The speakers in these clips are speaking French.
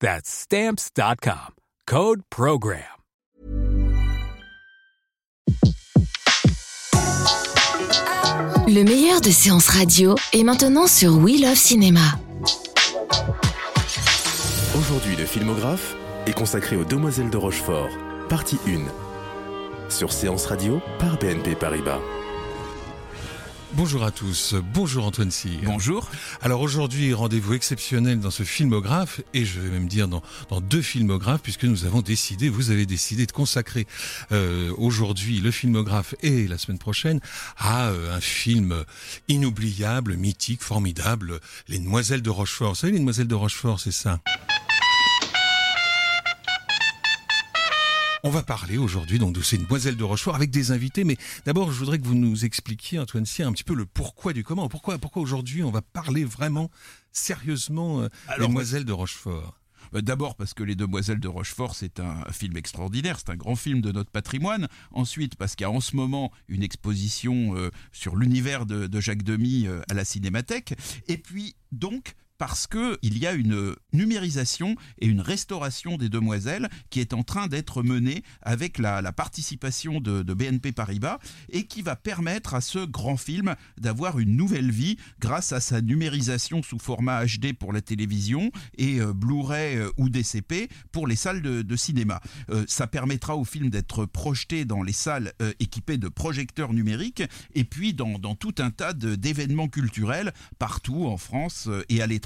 That's Stamps.com. Code Program. Le meilleur de séances radio est maintenant sur We Love Cinéma. Aujourd'hui, le filmographe est consacré aux Demoiselles de Rochefort, partie 1. Sur Séance Radio par BNP Paribas. Bonjour à tous, bonjour Antoine Cyr. Bonjour. Alors aujourd'hui, rendez-vous exceptionnel dans ce filmographe, et je vais même dire dans, dans deux filmographes, puisque nous avons décidé, vous avez décidé de consacrer euh, aujourd'hui le filmographe et la semaine prochaine à euh, un film inoubliable, mythique, formidable, Les Demoiselles de Rochefort. Vous savez, Les Demoiselles de Rochefort, c'est ça? On va parler aujourd'hui donc de ces demoiselles de Rochefort avec des invités, mais d'abord je voudrais que vous nous expliquiez, Antoine Cyr, un petit peu le pourquoi du comment. Pourquoi, pourquoi aujourd'hui on va parler vraiment sérieusement euh, des demoiselles de Rochefort? Bah, D'abord parce que Les Demoiselles de Rochefort, c'est un film extraordinaire, c'est un grand film de notre patrimoine. Ensuite, parce qu'il y a en ce moment une exposition euh, sur l'univers de, de Jacques Demy euh, à la Cinémathèque. Et puis, donc, parce que il y a une numérisation et une restauration des demoiselles qui est en train d'être menée avec la, participation de, BNP Paribas et qui va permettre à ce grand film d'avoir une nouvelle vie grâce à sa numérisation sous format HD pour la télévision et euh, Blu-ray euh, ou DCP pour les salles de, cinéma. Euh, ça permettra au film d'être projeté dans les salles équipées de projecteurs numériques et puis dans, tout un tas d'événements culturels partout en France et à l'étranger,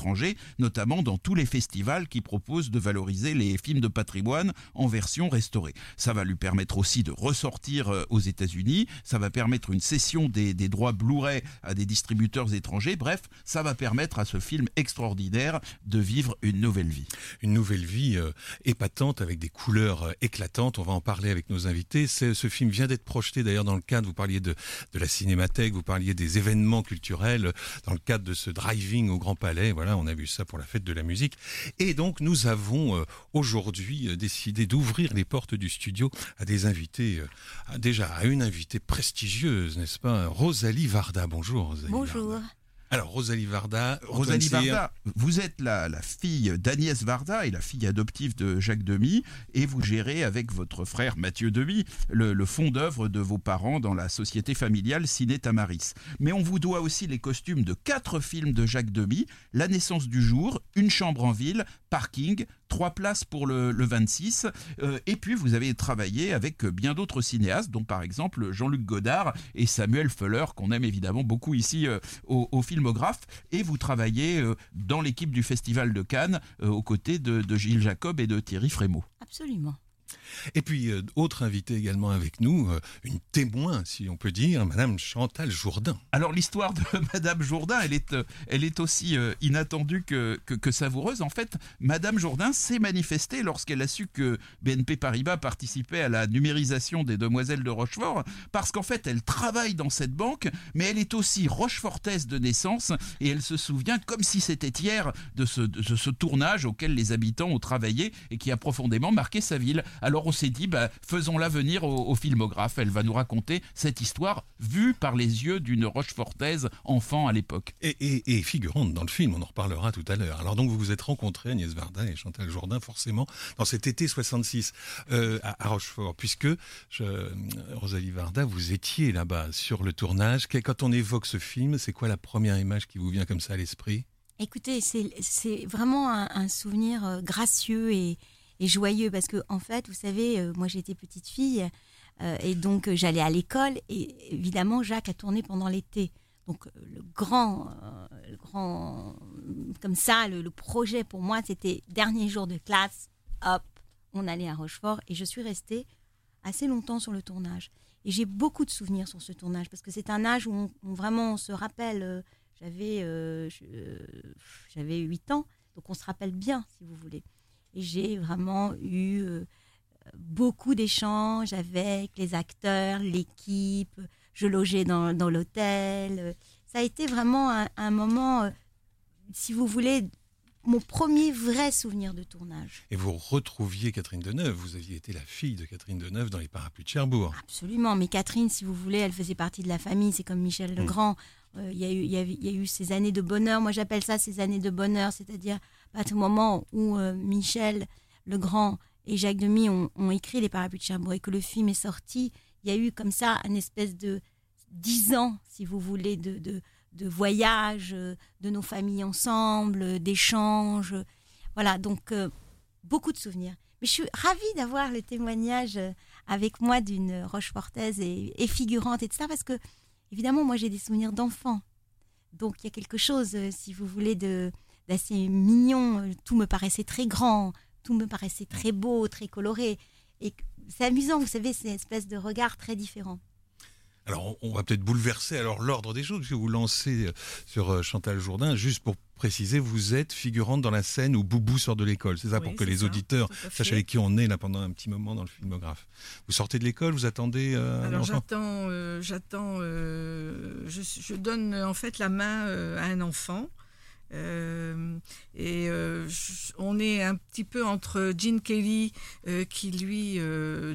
notamment dans tous les festivals qui proposent de valoriser les films de patrimoine en version restaurée. Ça va lui permettre aussi de ressortir euh, aux États-Unis, ça va permettre une cession des, droits Blu-ray à des distributeurs étrangers, bref, ça va permettre à ce film extraordinaire de vivre une nouvelle vie. Une nouvelle vie euh, épatante avec des couleurs euh, éclatantes. On va en parler avec nos invités. Ce film vient d'être projeté d'ailleurs dans le cadre, vous parliez de, de la cinémathèque, vous parliez des événements culturels, dans le cadre de ce driving au Grand Palais. Voilà, on a vu ça pour la fête de la musique. Et donc nous avons euh, aujourd'hui euh, décidé d'ouvrir les portes du studio à des invités, euh, déjà à une invitée prestigieuse, n'est-ce pas Rosalie Varda. Bonjour Rosalie Bonjour. Varda. Alors Rosalie Varda, Rosalie Antoine Varda, vous êtes la, la fille d'Agnès Varda et la fille adoptive de Jacques Demy, et vous gérez avec votre frère Mathieu Demy le, le fond d'œuvre de vos parents dans la société familiale Ciné Tamaris. Mais on vous doit aussi les costumes de quatre films de Jacques Demy La naissance du jour, Une chambre en ville, Parking, Trois places pour le, le 26, euh, et puis vous avez travaillé avec bien d'autres cinéastes, dont par exemple Jean-Luc Godard et Samuel Fuller, qu'on aime évidemment beaucoup ici euh, au, filmographe, et vous travaillez euh, dans l'équipe du Festival de Cannes aux côtés de, de Gilles Jacob et de Thierry Frémaux. Absolument. Et puis, euh, autre invité également avec nous, euh, une témoin, si on peut dire, Madame Chantal Jourdain. Alors l'histoire de Madame Jourdain, elle est, euh, elle est aussi inattendue que, que, savoureuse. En fait, Madame Jourdain s'est manifestée lorsqu'elle a su que BNP Paribas participait à la numérisation des Demoiselles de Rochefort, parce qu'en fait, elle travaille dans cette banque, mais elle est aussi rochefortaise de naissance, et elle se souvient comme si c'était hier de ce, de ce tournage auquel les habitants ont travaillé et qui a profondément marqué sa ville. Alors on s'est dit, bah, faisons-la venir au, au filmographe. Elle va nous raconter cette histoire vue par les yeux d'une rochefortaise enfant à l'époque. Et, et, et figurante dans le film, on en reparlera tout à l'heure. Alors donc vous vous êtes rencontrés, Agnès Varda et Chantal Jourdain, forcément, dans cet été 66 euh, à, à Rochefort, puisque je, Rosalie Varda, vous étiez là-bas sur le tournage. Que- Quand on évoque ce film, c'est quoi la première image qui vous vient comme ça à l'esprit? Écoutez, c'est c'est vraiment un, un souvenir euh, gracieux et, et joyeux parce que, en fait, vous savez, euh, moi j'étais petite fille Euh, et donc euh, j'allais à l'école et évidemment Jacques a tourné pendant l'été. Donc le grand, grand, comme ça, le, projet pour moi c'était dernier jour de classe, hop, on allait à Rochefort et je suis restée assez longtemps sur le tournage. Et j'ai beaucoup de souvenirs sur ce tournage parce que c'est un âge où, vraiment on se rappelle. j'avais j'avais 8 ans, donc on se rappelle bien, si vous voulez. Et j'ai vraiment eu euh, beaucoup d'échanges avec les acteurs, l'équipe. Je logeais dans, dans l'hôtel. Ça a été vraiment un, un moment, euh, si vous voulez, mon premier vrai souvenir de tournage. Et vous retrouviez Catherine Deneuve. Vous aviez été la fille de Catherine Deneuve dans les parapluies de Cherbourg. Absolument. Mais Catherine, si vous voulez, elle faisait partie de la famille. C'est comme Michel Legrand. Euh, Il y, a eu- il y, a eu- il y a eu ces années de bonheur. Moi, j'appelle ça ces années de bonheur. C'est-à-dire à partir moment où euh, Michel Legrand et Jacques Demy ont, écrit Les Parapluies de Cherbourg et que le film est sorti, il y a eu comme ça une espèce de dix ans, si vous voulez, de, de, de voyage, de nos familles ensemble, d'échanges. Voilà, donc euh, beaucoup de souvenirs. Mais je suis ravie d'avoir le témoignage euh, avec moi d'une Rochefortaise et, et figurante et tout ça, parce que, évidemment, moi, j'ai des souvenirs d'enfant. Donc, il y a quelque chose, euh, si vous voulez, de d'assez mignon. Tout me paraissait très grand, tout me paraissait très beau, très coloré. Et c'est amusant, vous savez, c'est une espèce de regard très différent. Alors, on, va peut-être bouleverser alors l'ordre des choses, puisque vous lancez euh, sur euh, Chantal Jourdain, juste pour préciser, vous êtes figurante dans la scène où Boubou sort de l'école. C'est ça Oui, pour que les ça, auditeurs sachent avec qui on est là pendant un petit moment dans le filmographe. Vous sortez de l'école, vous attendez euh, Alors j'attends, euh, j'attends, euh, je, je donne en fait la main euh, à un enfant. Euh, et euh, on est un petit peu entre Gene Kelly euh, qui lui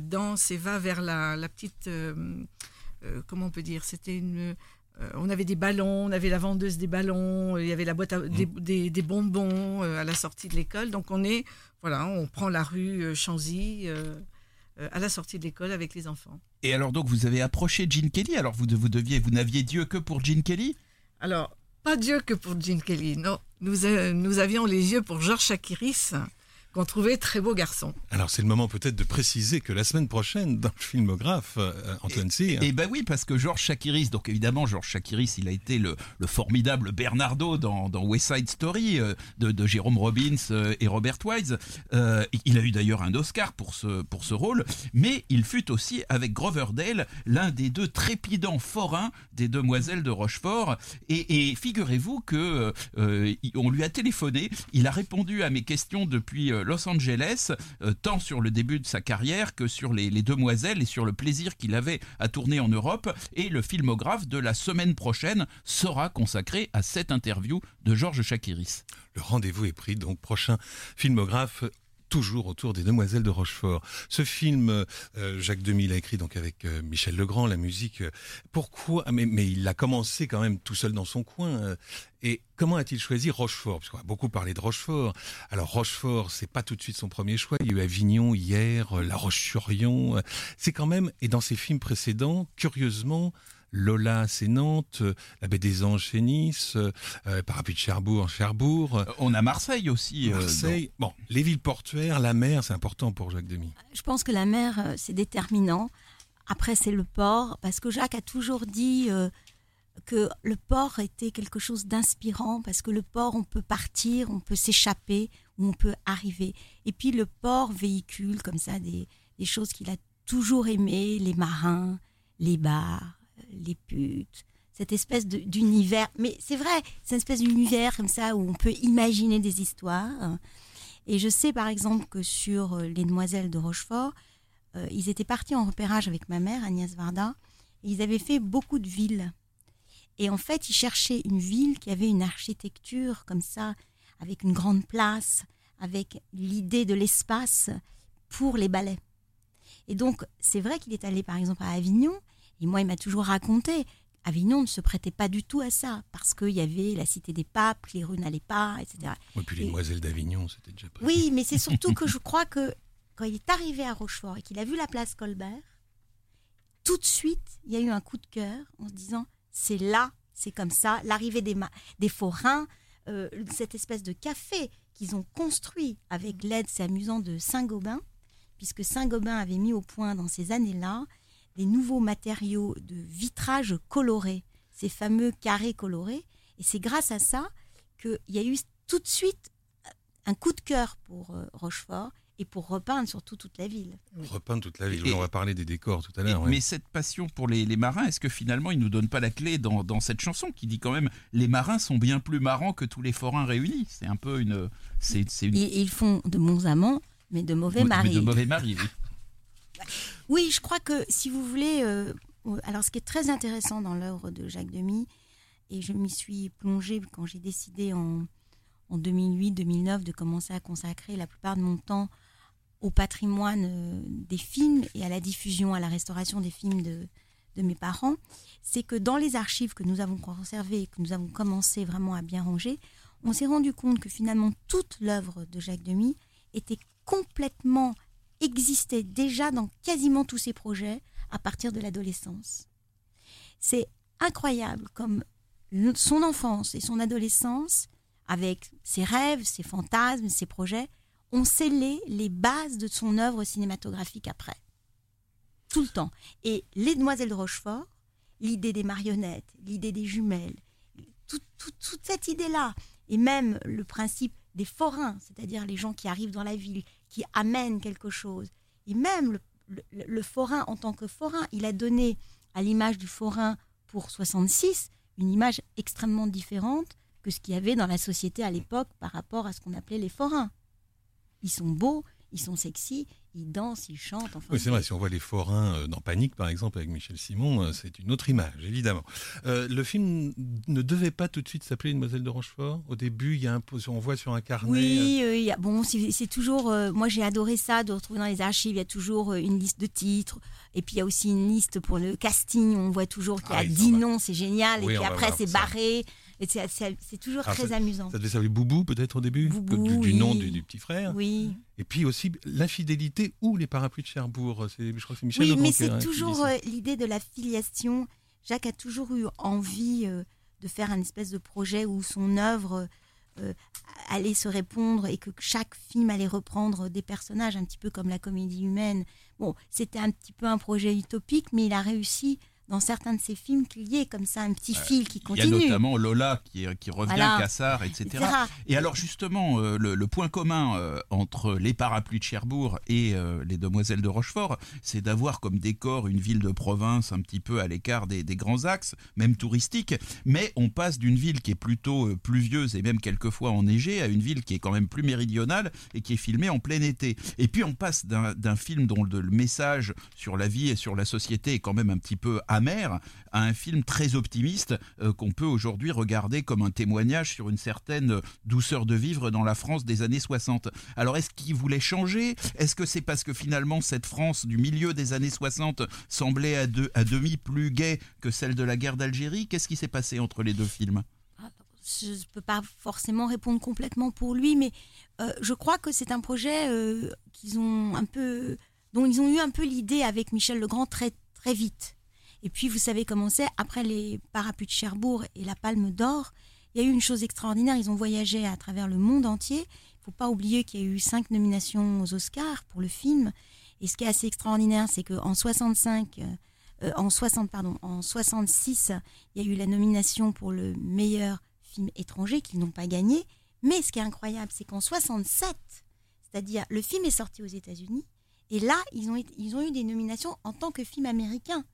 danse et va vers la, la petite, comment on peut dire, c'était une, on avait des ballons, on avait la vendeuse des ballons, il y avait la boîte à, des, des- des bonbons à la sortie de l'école. Donc on est, voilà, on prend la rue Chanzy à la sortie de l'école avec les enfants. Et alors donc vous avez approché Gene Kelly, alors vous, vous deviez, vous n'aviez Dieu que pour Gene Kelly? Alors, pas Dieu que pour Gene Kelly, non. Nous, euh, nous avions les yeux pour Georges Chakiris, qu'on trouvait très beau garçon. Alors, c'est le moment peut-être de préciser que la semaine prochaine, dans le filmographe, euh, Antoine Cyr, Et ben oui, parce que Georges Chakiris, donc évidemment Georges Chakiris, il a été le, le formidable Bernardo dans, dans West Side Story euh, de, de Jérôme Robbins euh, et Robert Wise. Euh, il a eu d'ailleurs un Oscar pour ce, pour ce rôle, mais il fut aussi avec Grover Dale l'un des deux trépidants forains des demoiselles de Rochefort. Et, et figurez-vous que euh, on lui a téléphoné, il a répondu à mes questions depuis euh, Los Angeles, euh, tant sur le début de sa carrière que sur les, les demoiselles et sur le plaisir qu'il avait à tourner en Europe. Et le filmographe de la semaine prochaine sera consacré à cette interview de Georges Chakiris. le rendez-vous est pris. Donc, prochain filmographe. Toujours autour des Demoiselles de Rochefort. Ce film, euh, Jacques Demy l'a écrit donc avec euh, Michel Legrand, la musique. euh, pourquoi ah, mais, il a commencé quand même tout seul dans son coin. et comment a-t-il choisi Rochefort? Parce qu'on a beaucoup parlé de Rochefort. Alors Rochefort, c'est pas tout de suite son premier choix. Il y a eu Avignon hier, La Roche-sur-Yon. C'est quand même et dans ses films précédents, curieusement. Lola, c'est Nantes, La Baie des Anges, c'est Nice, euh, Parapluie de Cherbourg, Cherbourg. Euh, On a Marseille aussi. euh, Marseille. Bon, les villes portuaires, la mer, c'est important pour Jacques Demy. Je pense que la mer, euh, c'est déterminant. Après, c'est le port, parce que Jacques a toujours dit euh, que le port était quelque chose d'inspirant, parce que le port, on peut partir, on peut s'échapper, ou on peut arriver. Et puis le port véhicule comme ça des, des choses qu'il a toujours aimées, les marins, les bars, les putes, cette espèce d'univers. Mais c'est vrai, c'est une espèce d'univers comme ça où on peut imaginer des histoires. Et je sais par exemple que sur euh, Les Demoiselles de Rochefort, euh, ils étaient partis en repérage avec ma mère, Agnès Varda, et ils avaient fait beaucoup de villes. Et en fait, ils cherchaient une ville qui avait une architecture comme ça, avec une grande place, avec l'idée de l'espace pour les ballets. Et donc, c'est vrai qu'il est allé par exemple à Avignon, et moi, il m'a toujours raconté, Avignon ne se prêtait pas du tout à ça, parce qu'il y avait la cité des papes, les rues n'allaient pas, etc. Et puis les Demoiselles d'Avignon, c'était déjà prévu. Oui, mais c'est surtout que je crois que quand il est arrivé à Rochefort et qu'il a vu la place Colbert, tout de suite, il y a eu un coup de cœur en se disant c'est là, c'est comme ça, l'arrivée des, des forains, euh, cette espèce de café qu'ils ont construit avec l'aide, c'est amusant, de Saint-Gobain, puisque Saint-Gobain avait mis au point dans ces années-là des nouveaux matériaux de vitrage coloré, ces fameux carrés colorés. Et c'est grâce à ça qu'il y a eu tout de suite un coup de cœur pour euh, Rochefort et pour repeindre surtout toute la ville. Repeindre toute la ville. Et- on va parler des décors tout à l'heure. ouais. Mais cette passion pour les, les marins, est-ce que finalement il nous donne pas la clé dans, dans cette chanson qui dit quand même les marins sont bien plus marrants que tous les forains réunis C'est un peu une. C'est une. Ils, ils font de bons amants, mais de mauvais mais maris. De mauvais maris, oui. Oui, je crois que si vous voulez, euh, euh, alors ce qui est très intéressant dans l'œuvre de Jacques Demy, et je m'y suis plongée quand j'ai décidé en, en 2008-2009 de commencer à consacrer la plupart de mon temps au patrimoine euh, des films et à la diffusion, à la restauration des films de, de mes parents, c'est que dans les archives que nous avons conservées et que nous avons commencé vraiment à bien ranger, on s'est rendu compte que finalement toute l'œuvre de Jacques Demy était complètement existait déjà dans quasiment tous ses projets à partir de l'adolescence. C'est incroyable comme son enfance et son adolescence, avec ses rêves, ses fantasmes, ses projets, ont scellé les bases de son œuvre cinématographique après. Tout le temps. Et Les Demoiselles de Rochefort, l'idée des marionnettes, l'idée des jumelles, tout- tout- toute cette idée-là, et même le principe des forains, c'est-à-dire les gens qui arrivent dans la ville, qui amènent quelque chose, et même le, le- le forain en tant que forain, il a donné à l'image du forain pour 66 une image extrêmement différente que ce qu'il y avait dans la société à l'époque par rapport à ce qu'on appelait les forains. Ils sont beaux, ils sont sexy, ils dansent, ils chantent. Enfin, Oui, c'est vrai, si on voit les forains euh, dans Panique, par exemple, avec Michel Simon, euh, c'est une autre image, évidemment. Euh, le film ne devait pas tout de suite s'appeler Mademoiselle de Rochefort. Au début, il y a un, on voit sur un carnet. Oui, euh, il y a- bon, c'est toujours. euh, moi, j'ai adoré ça, de retrouver dans les archives. Il y a toujours une liste de titres. Et puis, il y a aussi une liste pour le casting. On voit toujours qu'il y a Ah oui, 10 on va- noms, c'est génial. Oui, et puis après, c'est barré. Et c'est- toujours très amusant. Ça devait s'appeler Boubou, peut-être au début Boubou, du, du oui. nom du, du petit frère. Oui, Et puis aussi l'infidélité ou les parapluies de Cherbourg. C'est- Je crois que c'est Michel oui Legrand mais c'est toujours ça. euh, l'idée de la filiation. Jacques a toujours eu envie euh, de faire un espèce de projet où son œuvre euh, allait se répondre et que chaque film allait reprendre des personnages, un petit peu comme la comédie humaine. Bon, c'était un petit peu un projet utopique, mais il a réussi dans certains de ses films qu'il y ait comme ça un petit fil qui Il y a continue. notamment Lola qui, qui revient, Voilà. Cassard, etc. etc. Et alors justement, euh, le, le point commun euh, entre les parapluies de Cherbourg et euh, les demoiselles de Rochefort, c'est d'avoir comme décor une ville de province un petit peu à l'écart des, des grands axes, même touristiques, mais on passe d'une ville qui est plutôt euh, pluvieuse et même quelquefois enneigée à une ville qui est quand même plus méridionale et qui est filmée en plein été. Et puis on passe d'un d'un film dont le, le message sur la vie et sur la société est quand même un petit peu amer à un film très optimiste euh, qu'on peut aujourd'hui regarder comme un témoignage sur une certaine douceur de vivre dans la France des années 60. Alors est-ce qu'il voulait changer? Est-ce que c'est parce que finalement cette France du milieu des années 60 semblait à, demi plus gaie que celle de la guerre d'Algérie? Qu'est-ce qui s'est passé entre les deux films? Je ne peux pas forcément répondre complètement pour lui, mais euh, je crois que c'est un projet euh, qu'ils ont un peu, dont ils ont eu un peu l'idée avec Michel Legrand très très vite. Et puis vous savez comment c'est après les parapluies de Cherbourg et la Palme d'Or, il y a eu une chose extraordinaire. Ils ont voyagé à travers le monde entier. Il faut pas oublier qu'il y a eu cinq nominations aux Oscars pour le film. Et ce qui est assez extraordinaire, c'est qu'en 65, euh, euh, en 60 pardon, en 66, il y a eu la nomination pour le meilleur film étranger qu'ils n'ont pas gagné. Mais ce qui est incroyable, c'est qu'en 67, c'est-à-dire le film est sorti aux États-Unis, et là, ils ont, ils ont eu des nominations en tant que film américain.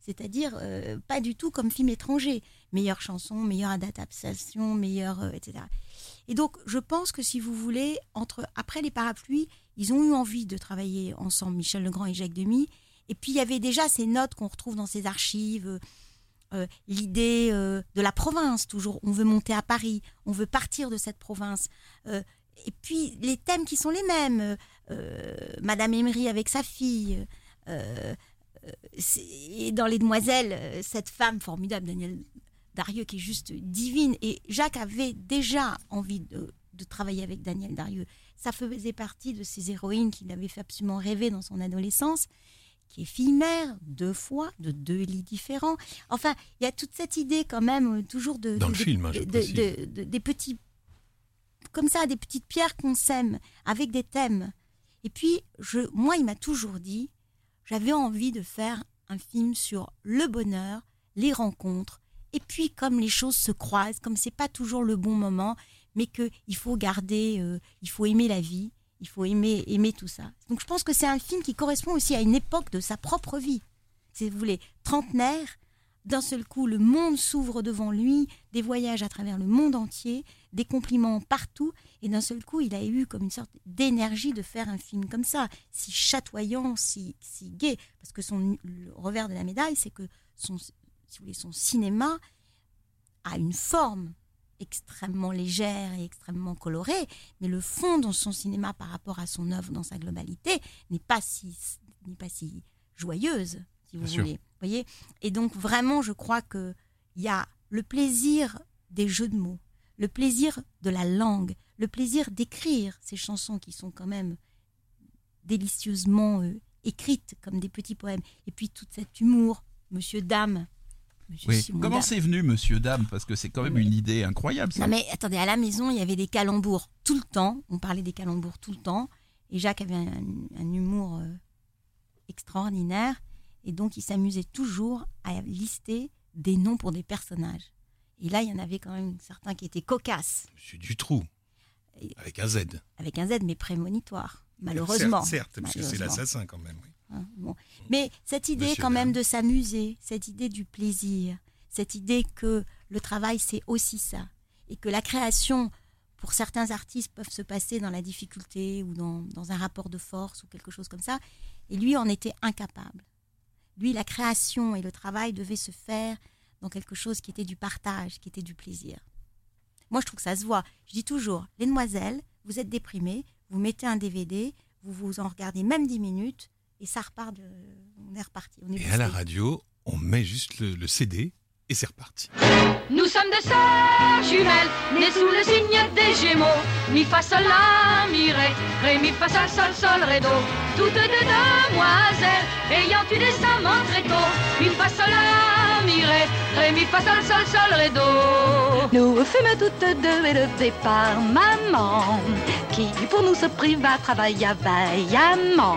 C'est-à-dire euh, pas du tout comme film étranger. Meilleure chanson, meilleure adaptation, meilleure, euh, etc. Et donc, je pense que si vous voulez, entre après les parapluies, ils ont eu envie de travailler ensemble, Michel Legrand et Jacques Demy. Et puis, il y avait déjà ces notes qu'on retrouve dans ces archives. euh, l'idée de la province, toujours. On veut monter à Paris, on veut partir de cette province. Et puis les thèmes qui sont les mêmes. Madame Emery avec sa fille. Et dans Les Demoiselles, euh, cette femme formidable, Danielle Darieux, qui est juste divine. Et Jacques avait déjà envie de, de travailler avec Danielle Darieux. Ça faisait partie de ces héroïnes qu'il avait fait absolument rêver dans son adolescence qui est fille-mère, deux fois, de deux lits différents. Enfin, il y a toute cette idée quand même, euh, toujours de... Dans de- le de- film, hein, des petits... Comme ça, des petites pierres qu'on sème, avec des thèmes. Et puis, je, moi, il m'a toujours dit, j'avais envie de faire un film sur le bonheur, les rencontres, et puis comme les choses se croisent, comme c'est pas toujours le bon moment, mais que il faut garder, euh, il faut aimer la vie, il faut aimer aimer tout ça. Donc je pense que c'est un film qui correspond aussi à une époque de sa propre vie. Si vous voulez, trentenaire, d'un seul coup, le monde s'ouvre devant lui, des voyages à travers le monde entier, des compliments partout, et d'un seul coup, il a eu comme une sorte d'énergie de faire un film comme ça, si chatoyant, si, si gai. Parce que son le revers de la médaille, c'est que son, si vous voulez, son cinéma a une forme extrêmement légère et extrêmement colorée, mais le fond dans son cinéma par rapport à son œuvre dans sa globalité n'est pas si, n'est pas si joyeuse, si vous Bien sûr. voulez. voyez? Et donc vraiment, je crois que il y a le plaisir des jeux de mots, le plaisir de la langue, le plaisir d'écrire ces chansons qui sont quand même délicieusement euh, écrites comme des petits poèmes, et puis tout cet humour, Monsieur Dame. Monsieur Oui. Simon Comment c'est venu, monsieur, dame? Parce que c'est quand même une idée incroyable, ça. Non mais attendez, à la maison, il y avait des calembours tout le temps. On parlait des calembours tout le temps. Et Jacques avait un, un humour euh, extraordinaire. Et donc, il s'amusait toujours à lister des noms pour des personnages. Et là, il y en avait quand même certains qui étaient cocasses, Monsieur Dutroux, avec un Z. avec un Z, mais prémonitoire, malheureusement. Certes, certes, parce que c'est l'assassin quand même. oui. Hein, bon. Mais cette idée Monsieur quand même Dame. de s'amuser, cette idée du plaisir, cette idée que le travail c'est aussi ça, et que la création, pour certains artistes, peuvent se passer dans la difficulté ou dans, dans un rapport de force ou quelque chose comme ça, et lui en était incapable. Lui, la création et le travail devaient se faire dans quelque chose qui était du partage, qui était du plaisir. Moi, je trouve que ça se voit. Je dis toujours, les demoiselles, vous êtes déprimées, vous mettez un DVD, vous vous en regardez même 10 minutes, et ça repart, de... on est reparti. On est Et à la radio, on met juste le, le CD et c'est reparti. Nous sommes deux sœurs jumelles, nées sous le signe des Gémeaux. Mi fa sol la mi ré, ré mi fa sol sol sol ré do. Toutes deux demoiselles, ayant eu des amants très tôt. Mi fa sol la mi ré, ré mi fa sol sol sol ré do. Nous fûmes toutes deux élevées par maman, qui pour nous se priva travailla vaillamment.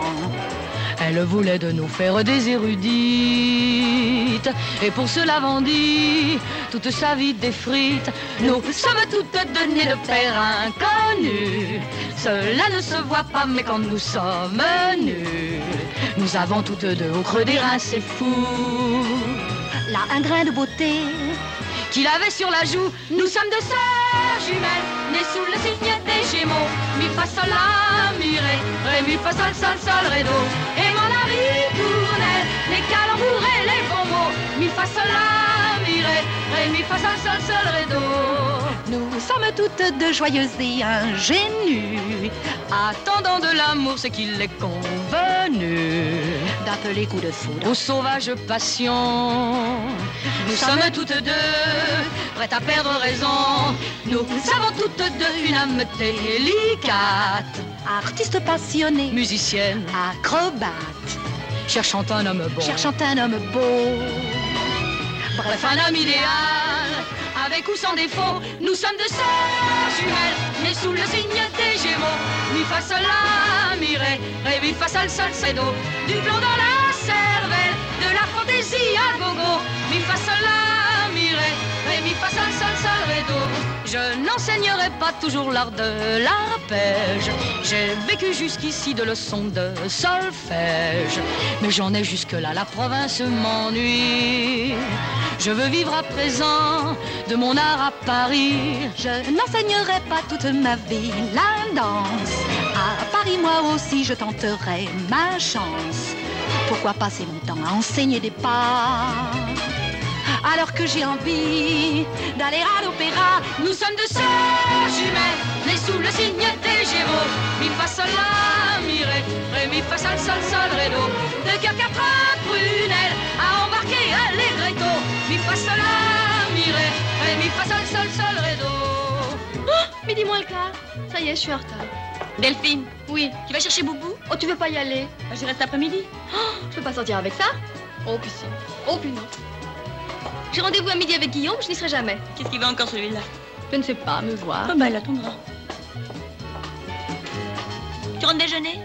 Elle voulait de nous faire des érudites, et pour cela vendit toute sa vie des frites. Nous sommes toutes données de père inconnu. Cela ne se voit pas, mais quand nous sommes nus, nous avons toutes deux au creux des reins, c'est fou. Un grain de beauté, qu'il avait sur la joue. Nous sommes deux sœurs jumelles, nées sous le signe des Gémeaux. Mi fa sol la mi ré, ré mi fa sol sol sol ré. Et mon ritournelle, les calembours et les bons mots. Mi fa sol la mi ré, ré mi fa sol sol sol ré nous sommes toutes deux joyeuses et ingénues, Attendant de l'amour ce qu'il est convenu. D'appeler coup de foudre. Aux sauvages passions. Nous sommes toutes deux prêtes à perdre raison. Nous avons toutes deux une âme délicate, Artiste passionné, musicienne, acrobate, cherchant un homme bon. cherchant un homme beau. Bref, un homme idéal, avec ou sans défaut. Nous sommes deux sœurs jumelles, nées sous le signe des Gémeaux. Mi fa sol la mi ré, ré mi fa sol sol c'est do. Du plomb dans la cervelle, de la fantaisie à gogo. Mi fa sol la mi ré, ré mi fa Je n'enseignerai pas toujours l'art de l'arpège. J'ai vécu jusqu'ici de leçons de solfège. Mais j'en ai jusque-là, la province m'ennuie. Je veux vivre à présent de mon art à Paris. Je n'enseignerai pas toute ma vie la danse. À Paris, moi aussi, je tenterai ma chance. Pourquoi passer mon temps à enseigner des pas? Alors que j'ai envie d'aller à l'opéra Nous sommes deux sœurs jumelles, nées sous le signe des Gémeaux. Mi fa sol la mi ré, ré mi fa sol sol sol ré do. De cœur quatre prunelles à embarquer allegretto. Mi fa sol la mi ré, ré mi fa sol sol sol ré do. Midi moins le quart. Ça y est, je suis en retard. Delphine, Oui. tu vas chercher Boubou Oh, tu veux pas y aller? Bah, J'y reste après-midi. Je peux pas sortir avec ça? Oh, puis si. Oh, puis non. J'ai rendez-vous à midi avec Guillaume, je n'y serai jamais. Qu'est-ce qu'il veut encore celui-là? Je ne sais pas, me voir. bah, il attendra. Tu rentres déjeuner?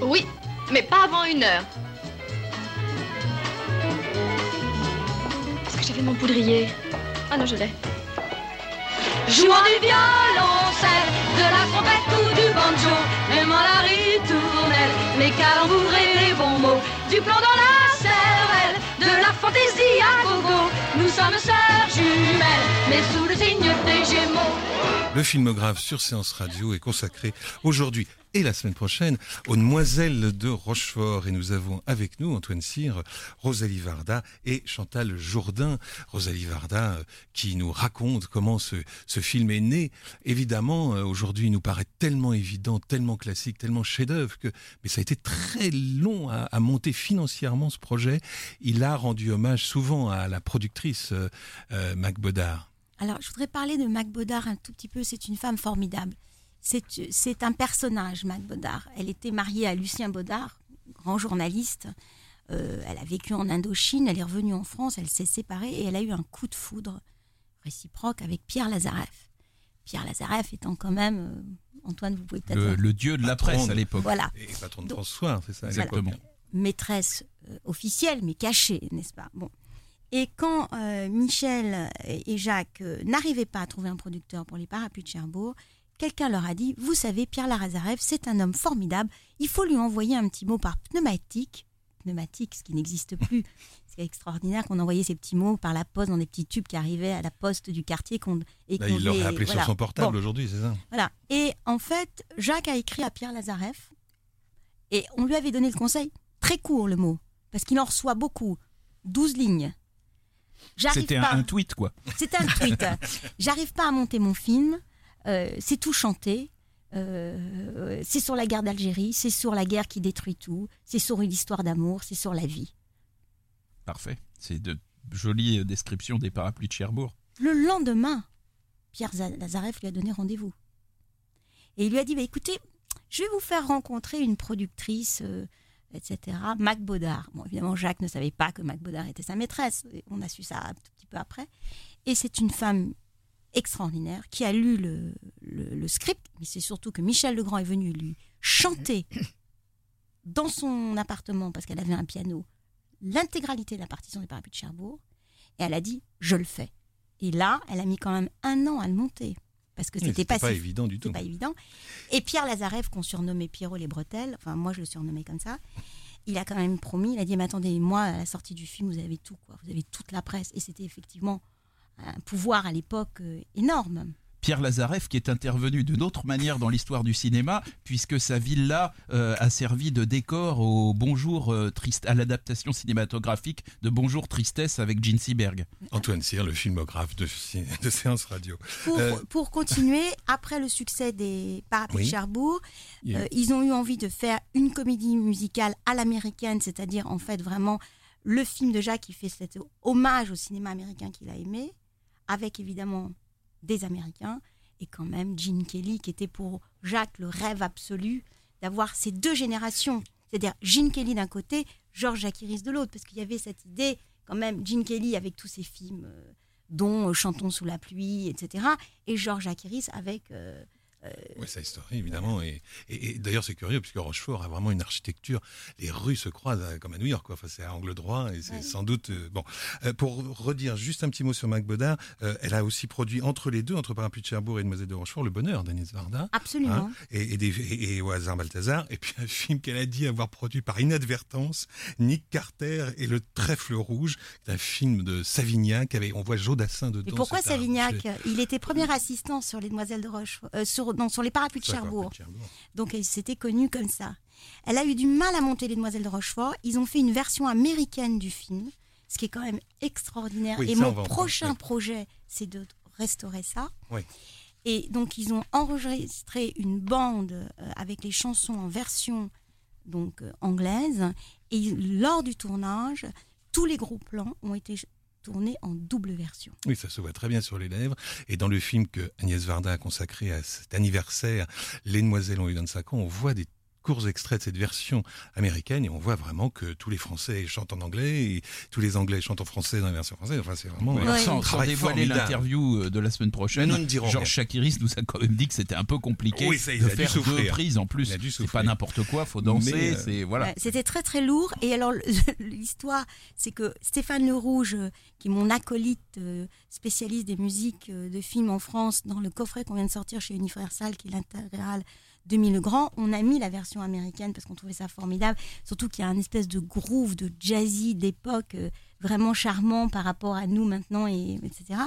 Oui, mais pas avant une heure. j'ai fait mon poudrier? Ah non, je l'ai. Jouant du violoncelle, de la trompette ou du banjo, aimant la ritournelle, les calembours et les bons mots, du plomb dans la cervelle, de la fantaisie à gogo. Nous sommes sœurs jumelles, mais sous le signe des Gémeaux. Le filmographe sur Séance Radio est consacré aujourd'hui et la semaine prochaine aux Demoiselles de Rochefort. Et nous avons avec nous Antoine Cyr, Rosalie Varda et Chantal Jourdain. Rosalie Varda euh, qui nous raconte comment ce, film est né. Évidemment, euh, aujourd'hui, il nous paraît tellement évident, tellement classique, tellement chef-d'œuvre que, mais ça a été très long à, monter financièrement ce projet. Il a rendu hommage souvent à la productrice euh Mac Bodard. Alors, je voudrais parler de Mac Bodard un tout petit peu. C'est une femme formidable. C'est un personnage, Mac Bodard. Elle était mariée à Lucien Bodard, grand journaliste. Euh, elle a vécu en Indochine, elle est revenue en France, elle s'est séparée et elle a eu un coup de foudre réciproque avec Pierre Lazareff. Pierre Lazareff étant quand même, euh, Antoine, vous pouvez peut-être... Le, le, dieu de la presse à l'époque. Voilà. Et patron de François, c'est ça, exactement. Voilà. Maîtresse euh, officielle, mais cachée, n'est-ce pas? Bon. Et quand euh, Michel et Jacques euh, n'arrivaient pas à trouver un producteur pour les parapluies de Cherbourg, quelqu'un leur a dit Vous savez, Pierre Larazarev, c'est un homme formidable, il faut lui envoyer un petit mot par pneumatique. Pneumatique, ce qui n'existe plus. C'est extraordinaire qu'on envoyait ces petits mots par la poste dans des petits tubes qui arrivaient à la poste du quartier. Qu et Là, il l'aurait appelé voilà. sur son portable bon. aujourd'hui, c'est ça Voilà. Et en fait, Jacques a écrit à Pierre Lazarev et on lui avait donné le conseil très court, le mot, parce qu'il en reçoit beaucoup 12 lignes. C'était un, tweet, quoi. C'était un tweet. J'arrive pas à monter mon film. Euh, c'est tout chanté. Euh, c'est sur la guerre d'Algérie. C'est sur la guerre qui détruit tout. C'est sur une histoire d'amour. C'est sur la vie. Parfait. C'est de jolies descriptions des parapluies de Cherbourg. Le lendemain, Pierre Lazareff lui a donné rendez-vous. Et il lui a dit bah, écoutez, je vais vous faire rencontrer une productrice. Euh, etc. Mac Baudard. Bon, évidemment, Jacques ne savait pas que Mac Baudard était sa maîtresse. On a su ça un tout petit peu après. Et c'est une femme extraordinaire qui a lu le, script, mais c'est surtout que Michel Legrand est venu lui chanter dans son appartement, parce qu'elle avait un piano, l'intégralité de la partition des parapluies de Cherbourg. Et elle a dit Je le fais. Et là, elle a mis quand même un an à le monter parce que c'était pas, pas si, évident du tout. pas évident. Et Pierre Lazareff, qu'on surnommait Pierrot les bretelles, enfin moi je le surnommais comme ça, il a quand même promis, il a dit mais attendez, moi à la sortie du film vous avez tout quoi, vous avez toute la presse et c'était effectivement un pouvoir à l'époque euh, énorme. Pierre Lazareff qui est intervenu d'une autre manière dans l'histoire du cinéma, puisque sa villa euh, a servi de décor au Bonjour euh, triste, à l'adaptation cinématographique de Bonjour Tristesse avec Gene Seberg. Antoine Cyr, le filmographe de, de séance radio. Pour, euh... pour, continuer, après le succès des Parapluies oui. Cherbourg, yeah. euh, ils ont eu envie de faire une comédie musicale à l'américaine, c'est-à-dire en fait vraiment le film de Jacques qui fait cet hommage au cinéma américain qu'il a aimé, avec évidemment des Américains, et quand même Gene Kelly, qui était pour Jacques le rêve absolu d'avoir ces deux générations. C'est-à-dire Gene Kelly d'un côté, Georges Jacquiris de l'autre, parce qu'il y avait cette idée, quand même, Gene Kelly avec tous ses films, euh, dont euh, Chantons sous la pluie, etc., et Georges Jacquiris avec... Euh, oui, sa histoire, évidemment. Et, et, et d'ailleurs, c'est curieux, puisque Rochefort a vraiment une architecture. Les rues se croisent à, comme à New York, quoi. Enfin, c'est à angle droit, et c'est sans doute. Euh, bon, euh, pour redire juste un petit mot sur Mac Baudard, elle a aussi produit entre les deux, entre Parapluie de Cherbourg et Demoiselle de Rochefort, Le Bonheur d'Agnès Varda. Absolument. Hein, et, et, des, et, au hasard Balthazar. Et puis un film qu'elle a dit avoir produit par inadvertance, Nick Carter et Le Trèfle Rouge, un film de Savignac. Avec, on voit Jodassin dedans. Et pourquoi Savignac? Il était premier assistant sur Les Demoiselles de Rochefort. sur non, sur les parapluies de Cherbourg. Donc elle s'était connue comme ça. Elle a eu du mal à monter les Demoiselles de Rochefort. Ils ont fait une version américaine du film, ce qui est quand même extraordinaire. Oui, Et mon prochain projet, c'est de restaurer ça. Oui. Et donc ils ont enregistré une bande euh, avec les chansons en version donc euh, anglaise. Et lors du tournage, tous les gros plans ont été tourné en double version. Oui, ça se voit très bien sur les lèvres. Et dans le film que Agnès Varda a consacré à cet anniversaire, Les Demoiselles ont eu 25 ans, on voit des courts extraits de cette version américaine et on voit vraiment que tous les Français chantent en anglais et tous les Anglais chantent en français dans la version française. Enfin, c'est vraiment Ouais, un sans, sans travail dévoiler l'interview euh, de la semaine prochaine, Mais nous ne dirons Georges Chakiris nous a quand même dit que c'était un peu compliqué Oui, ça, il de faire deux prises en plus. C'est pas n'importe quoi, faut danser, euh, c'est voilà. Ouais, C'était très très lourd. Et alors l'histoire, c'est que Stéphane Le Rouge, euh, qui est mon acolyte euh, spécialiste des musiques euh, de films en France, dans le coffret qu'on vient de sortir chez Universal, qui est l'intégrale 2000 le grand, on a mis la version américaine parce qu'on trouvait ça formidable. Surtout qu'il y a un espèce de groove de jazzy d'époque euh, vraiment charmant par rapport à nous maintenant, et, etc.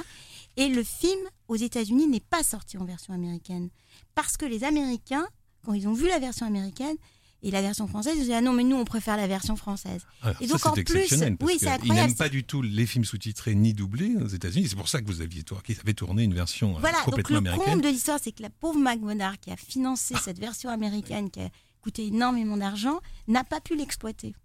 Et le film aux États-Unis n'est pas sorti en version américaine parce que les Américains, quand ils ont vu la version américaine et la version française, ils dit ah non mais nous on préfère la version française. Alors, Et ça, donc, en c'est plus, exceptionnel. parce oui, Ils n'aiment pas du tout les films sous-titrés ni doublés aux États-Unis. C'est pour ça que vous aviez toi, qui avait tourné une version euh, Voilà, donc complètement le américaine. comble de l'histoire, c'est que la pauvre Mac qui a financé cette version américaine qui a coûté énormément d'argent n'a pas pu l'exploiter.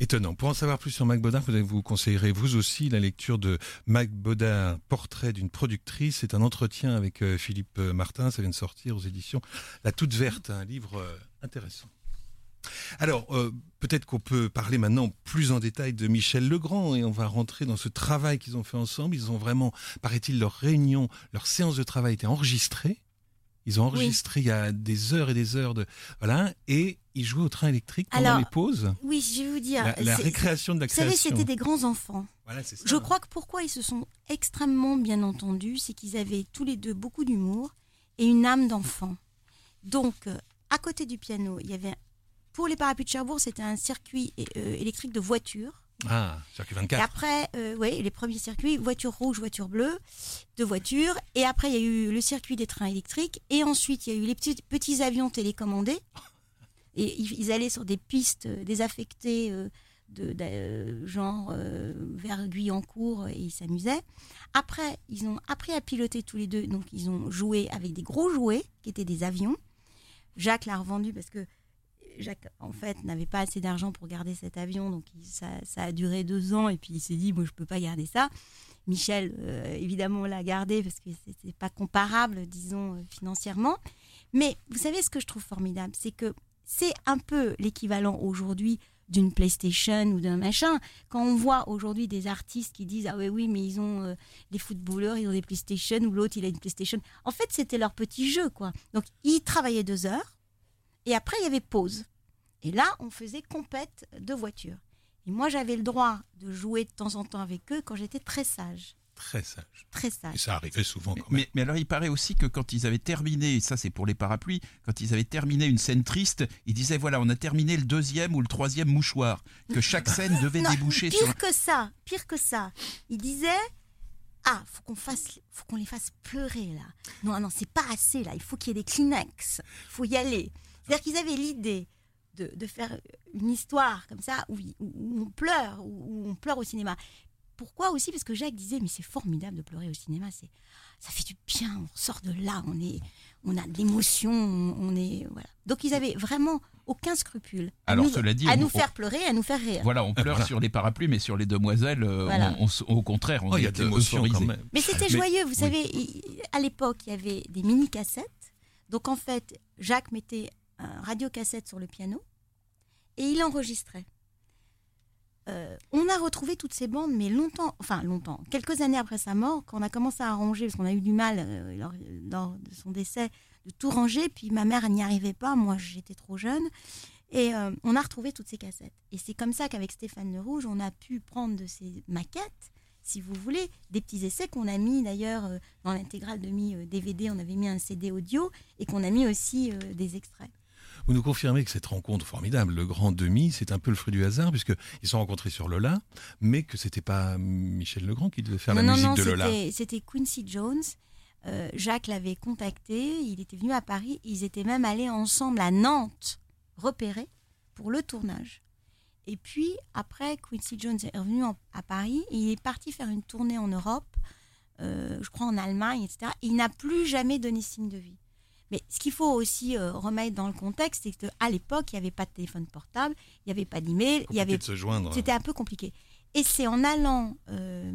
Étonnant. Pour en savoir plus sur Mac Bodard, vous, vous conseillerez vous aussi la lecture de Mac Bodard, Portrait d'une productrice. C'est un entretien avec euh, Philippe euh, Martin. Ça vient de sortir aux éditions La Toute Verte, un livre intéressant. Alors, euh, peut-être qu'on peut parler maintenant plus en détail de Michel Legrand et on va rentrer dans ce travail qu'ils ont fait ensemble. Ils ont vraiment, paraît-il, leur réunion, leur séance de travail était enregistrée. Ils ont enregistré il y a des heures et des heures de voilà et ils jouaient au train électrique pendant Alors, les pauses. Oui, je vais vous dire. La, la récréation de la Vous savez, création. c'était des grands enfants. Voilà, c'est ça. Je crois que pourquoi ils se sont extrêmement bien entendus, c'est qu'ils avaient tous les deux beaucoup d'humour et une âme d'enfant. Donc, euh, à côté du piano, il y avait, pour les parapluies de Cherbourg, c'était un circuit euh, électrique de voitures. Ah, circuit Et 24. après, euh, ouais, les premiers circuits, voiture rouge, voiture bleue, deux voitures. Et après, il y a eu le circuit des trains électriques. Et ensuite, il y a eu les petits, petits avions télécommandés. Et ils, allaient sur des pistes euh, désaffectées, euh, de, de- euh, genre vers Guyancourt, et ils s'amusaient. Après, ils ont appris à piloter tous les deux. Donc, ils ont joué avec des gros jouets, qui étaient des avions. Jacques l'a revendu parce que Jacques, en fait, n'avait pas assez d'argent pour garder cet avion, donc ça, ça a duré deux ans, et puis il s'est dit, moi, je peux pas garder ça. Michel, euh, évidemment, l'a gardé parce que c'était pas comparable, disons, euh, financièrement. Mais vous savez ce que je trouve formidable, c'est que c'est un peu l'équivalent aujourd'hui d'une PlayStation ou d'un machin. Quand on voit aujourd'hui des artistes qui disent ah oui oui mais ils ont euh, les footballeurs ils ont des PlayStation ou l'autre il a une PlayStation. En fait c'était leur petit jeu quoi. Donc ils travaillaient deux heures et après il y avait pause. Et là on faisait compète de voitures. Et moi j'avais le droit de jouer de temps en temps avec eux quand j'étais très sage, Très sage. très sage. Et ça arrivait souvent quand même. Mais, mais alors il paraît aussi que quand ils avaient terminé, et ça c'est pour les parapluies, quand ils avaient terminé une scène triste, ils disaient voilà on a terminé le deuxième ou le troisième mouchoir, que chaque scène devait Non, déboucher pire sur... que ça, pire que ça. Il disait ah faut qu'on fasse, faut qu'on les fasse pleurer là. Non non c'est pas assez là. Il faut qu'il y ait des Kleenex. Il faut y aller. C'est-à-dire qu'ils avaient l'idée de, de faire une histoire comme ça où, on pleure, où, où on pleure au cinéma. Pourquoi aussi? Parce que Jacques disait mais c'est formidable de pleurer au cinéma. C'est ça fait du bien. On sort de là. On est, on a de l'émotion. On, est voilà. Donc ils avaient vraiment aucun scrupule. à Alors, nous- cela dit, à on- nous on- faire pleurer, à nous faire rire. Voilà, on pleure Voilà. sur les parapluies, mais sur les demoiselles, euh, Voilà. on- on s- au contraire, on Oh, il y a est de l'émotion euphorisé. quand même. Mais c'était joyeux, vous oui. savez, à l'époque, il y avait des mini-cassettes. Donc en fait, Jacques mettait un radiocassette sur le piano et il enregistrait. Euh, on a retrouvé toutes ces bandes, mais longtemps, enfin longtemps, quelques années après sa mort, quand on a commencé à ranger, parce qu'on a eu du mal euh, lors, de son décès de tout ranger, puis ma mère n'y arrivait pas, moi j'étais trop jeune, et euh, on a retrouvé toutes ces cassettes. Et c'est comme ça qu'avec Stéphane Le Rouge, on a pu prendre de ces maquettes, si vous voulez, des petits essais qu'on a mis d'ailleurs dans l'intégrale de mi euh, DVD, on avait mis un CD audio et qu'on a mis aussi des extraits. Vous nous confirmez que cette rencontre formidable, le grand demi, c'est un peu le fruit du hasard, puisque ils se sont rencontrés sur Lola, mais que c'était pas Michel Legrand qui devait faire non, la non, musique non, de Lola. c'était- c'était Quincy Jones. Euh, Jacques l'avait contacté, il était venu à Paris, ils étaient même allés ensemble à Nantes, repérer pour le tournage. Et puis après, Quincy Jones est revenu en- à Paris et il est parti faire une tournée en Europe, euh, je crois en Allemagne, etc. Et il n'a plus jamais donné signe de vie. Mais ce qu'il faut aussi euh, remettre dans le contexte, c'est qu'à l'époque, il n'y avait pas de téléphone portable, il n'y avait pas d'email, il y avait de se joindre. c'était un peu compliqué. Et c'est en allant euh,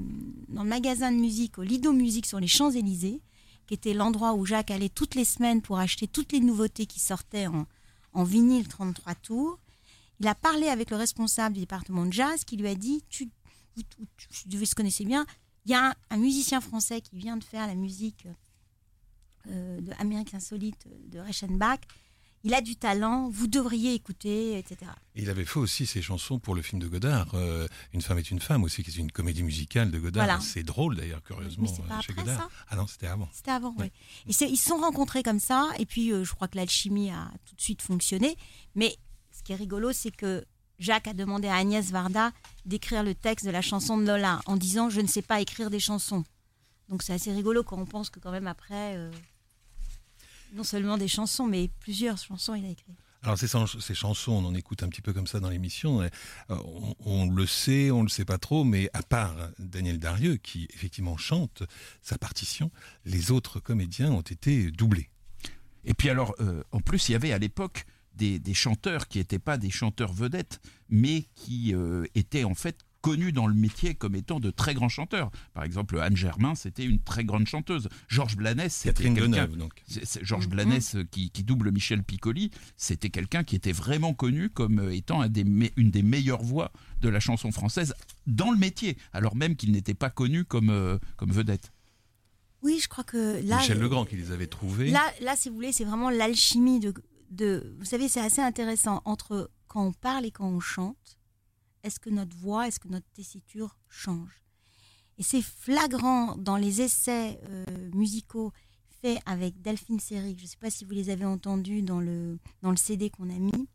dans le magasin de musique, au Lido Musique sur les Champs-Élysées, qui était l'endroit où Jacques allait toutes les semaines pour acheter toutes les nouveautés qui sortaient en, en vinyle 33 tours. Il a parlé avec le responsable du département de jazz qui lui a dit tu, devez se connaître bien, il y a un, un, musicien français qui vient de faire la musique euh, de Amérique Insolite de Reichenbach. Il a du talent, vous devriez écouter, etc. Et il avait fait aussi ses chansons pour le film de Godard, euh, Une femme est une femme aussi, qui est une comédie musicale de Godard. Voilà. C'est drôle d'ailleurs, curieusement, Mais pas chez après Godard. ça Ah non, c'était avant. C'était avant, Ouais. oui. Et ils se sont rencontrés comme ça, et puis euh, je crois que l'alchimie a tout de suite fonctionné. Mais ce qui est rigolo, c'est que Jacques a demandé à Agnès Varda d'écrire le texte de la chanson de Lola en disant Je ne sais pas écrire des chansons. Donc c'est assez rigolo quand on pense que, quand même, après, euh, non seulement des chansons, mais plusieurs chansons il a écrit. Alors ces, chan- ces chansons, on en écoute un petit peu comme ça dans l'émission. euh, On, on le sait, on le sait pas trop, mais à part Daniel Darieux qui effectivement chante sa partition, les autres comédiens ont été doublés. Et puis alors, euh, en plus, il y avait à l'époque des, des chanteurs qui n'étaient pas des chanteurs vedettes, mais qui euh, étaient en fait connus dans le métier comme étant de très grands chanteurs. Par exemple, Anne Germain, c'était une très grande chanteuse. Georges Blanes, c'était quelqu'un... Georges Mhm. Blanes euh, qui, qui double Michel Piccoli, c'était quelqu'un qui était vraiment connu comme euh, étant un des me- une des meilleures voix de la chanson française dans le métier, alors même qu'il n'était pas connu comme, euh, comme vedette. Oui, je crois que là. Michel Legrand qui les avait trouvés. Là, là, si vous voulez, c'est vraiment l'alchimie de, de. Vous savez, c'est assez intéressant entre quand on parle et quand on chante. Est-ce que notre voix, est-ce que notre tessiture change? Et c'est flagrant dans les essais euh, musicaux faits avec Delphine Seyrig. Je ne sais pas si vous les avez entendus dans le, dans le CD qu'on a mis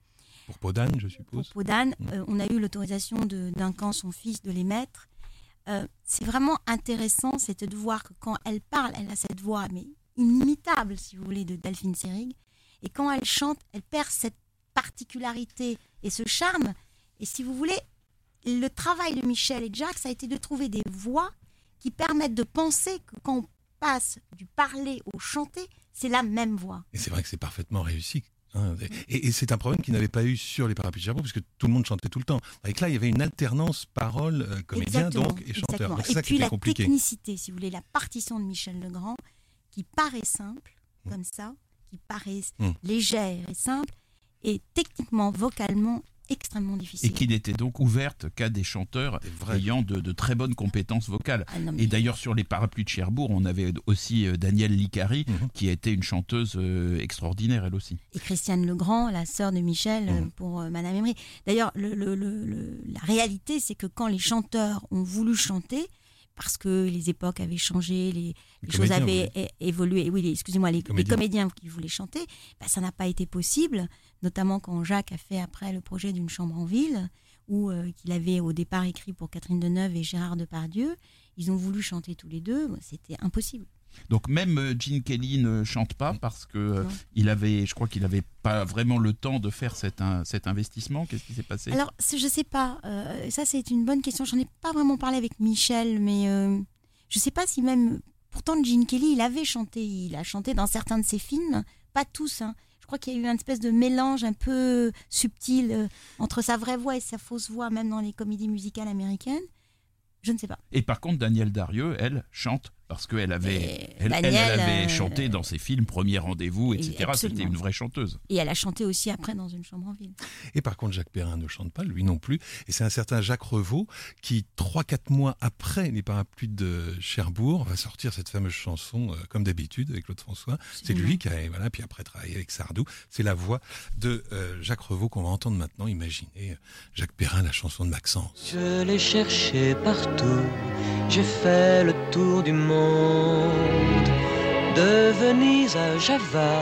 Pour Podane, je pour suppose. Podane. Mm. Euh, on a eu l'autorisation de Duncan, son fils, de les mettre. Euh, c'est vraiment intéressant, c'est de voir que quand elle parle, elle a cette voix, mais inimitable, si vous voulez, de Delphine Seyrig. Et quand elle chante, elle perd cette particularité et ce charme. Et si vous voulez, le travail de Michel et de Jacques, ça a été de trouver des voix qui permettent de penser que quand on passe du parler au chanter, c'est la même voix. Et c'est vrai que c'est parfaitement réussi. hein. Et, et c'est un problème qu'il n'avait pas eu sur les parapluies de Cherbourg, parce que tout le monde chantait tout le temps. Avec là, il y avait une alternance parole, euh, comédien Exactement, donc, et chanteur. Donc c'est Et ça puis la compliqué. technicité, si vous voulez, la partition de Michel Legrand, qui paraît simple, Mm. comme ça, qui paraît Mm. légère et simple, et techniquement, vocalement, extrêmement Et difficile. qui n'était donc ouverte qu'à des chanteurs ayant de, de très bonnes compétences vocales. Ah non, mais- Et d'ailleurs, sur les parapluies de Cherbourg, on avait aussi euh, Danielle Licari, Mhm. qui a été une chanteuse euh, extraordinaire, elle aussi. et Christiane Legrand, la sœur de Michel, euh, Mhm. pour Madame Emery. D'ailleurs, le- le- le- le- la réalité, c'est que quand les chanteurs ont voulu chanter, parce que les époques avaient changé, les, choses avaient évolué, oui, excusez-moi, les, comédiens qui voulaient chanter, bah, ça n'a pas été possible, notamment quand Jacques a fait après le projet d'une chambre en ville, où euh, qu'il avait au départ écrit pour Catherine Deneuve et Gérard Depardieu. Ils ont voulu chanter tous les deux, c'était impossible. Donc même euh, Gene Kelly ne chante pas parce que euh, il avait, je crois qu'il n'avait pas vraiment le temps de faire cet, un- cet investissement. Qu'est-ce qui s'est passé? Alors, je sais pas. euh, ça, c'est une bonne question. J'en ai pas vraiment parlé avec Michel, mais euh, je sais pas si même. Pourtant, Gene Kelly, il avait chanté. Il a chanté dans certains de ses films, pas tous. hein. Je crois qu'il y a eu une espèce de mélange un peu subtil entre sa vraie voix et sa fausse voix, même dans les comédies musicales américaines. Je ne sais pas. Et par contre, Danielle Darieux, elle, chante parce qu'elle avait, elle, elle, Danielle, elle avait euh, chanté dans ses films, Premier Rendez-vous, et etc. C'était une vraie chanteuse. Et elle a chanté aussi après dans une chambre en ville. Et par contre, Jacques Perrin ne chante pas, lui non plus. Et c'est un certain Jacques Revaux qui, 3-4 mois après les parapluies de Cherbourg, va sortir cette fameuse chanson, euh, comme d'habitude, avec Claude François. C'est lui qui a, voilà, puis après travaillé avec Sardou. C'est la voix de euh, Jacques Revaux qu'on va entendre maintenant. Imaginez Jacques Perrin, la chanson de Maxence. Je l'ai cherché partout, j'ai fait le tour du monde. De Venise à Java,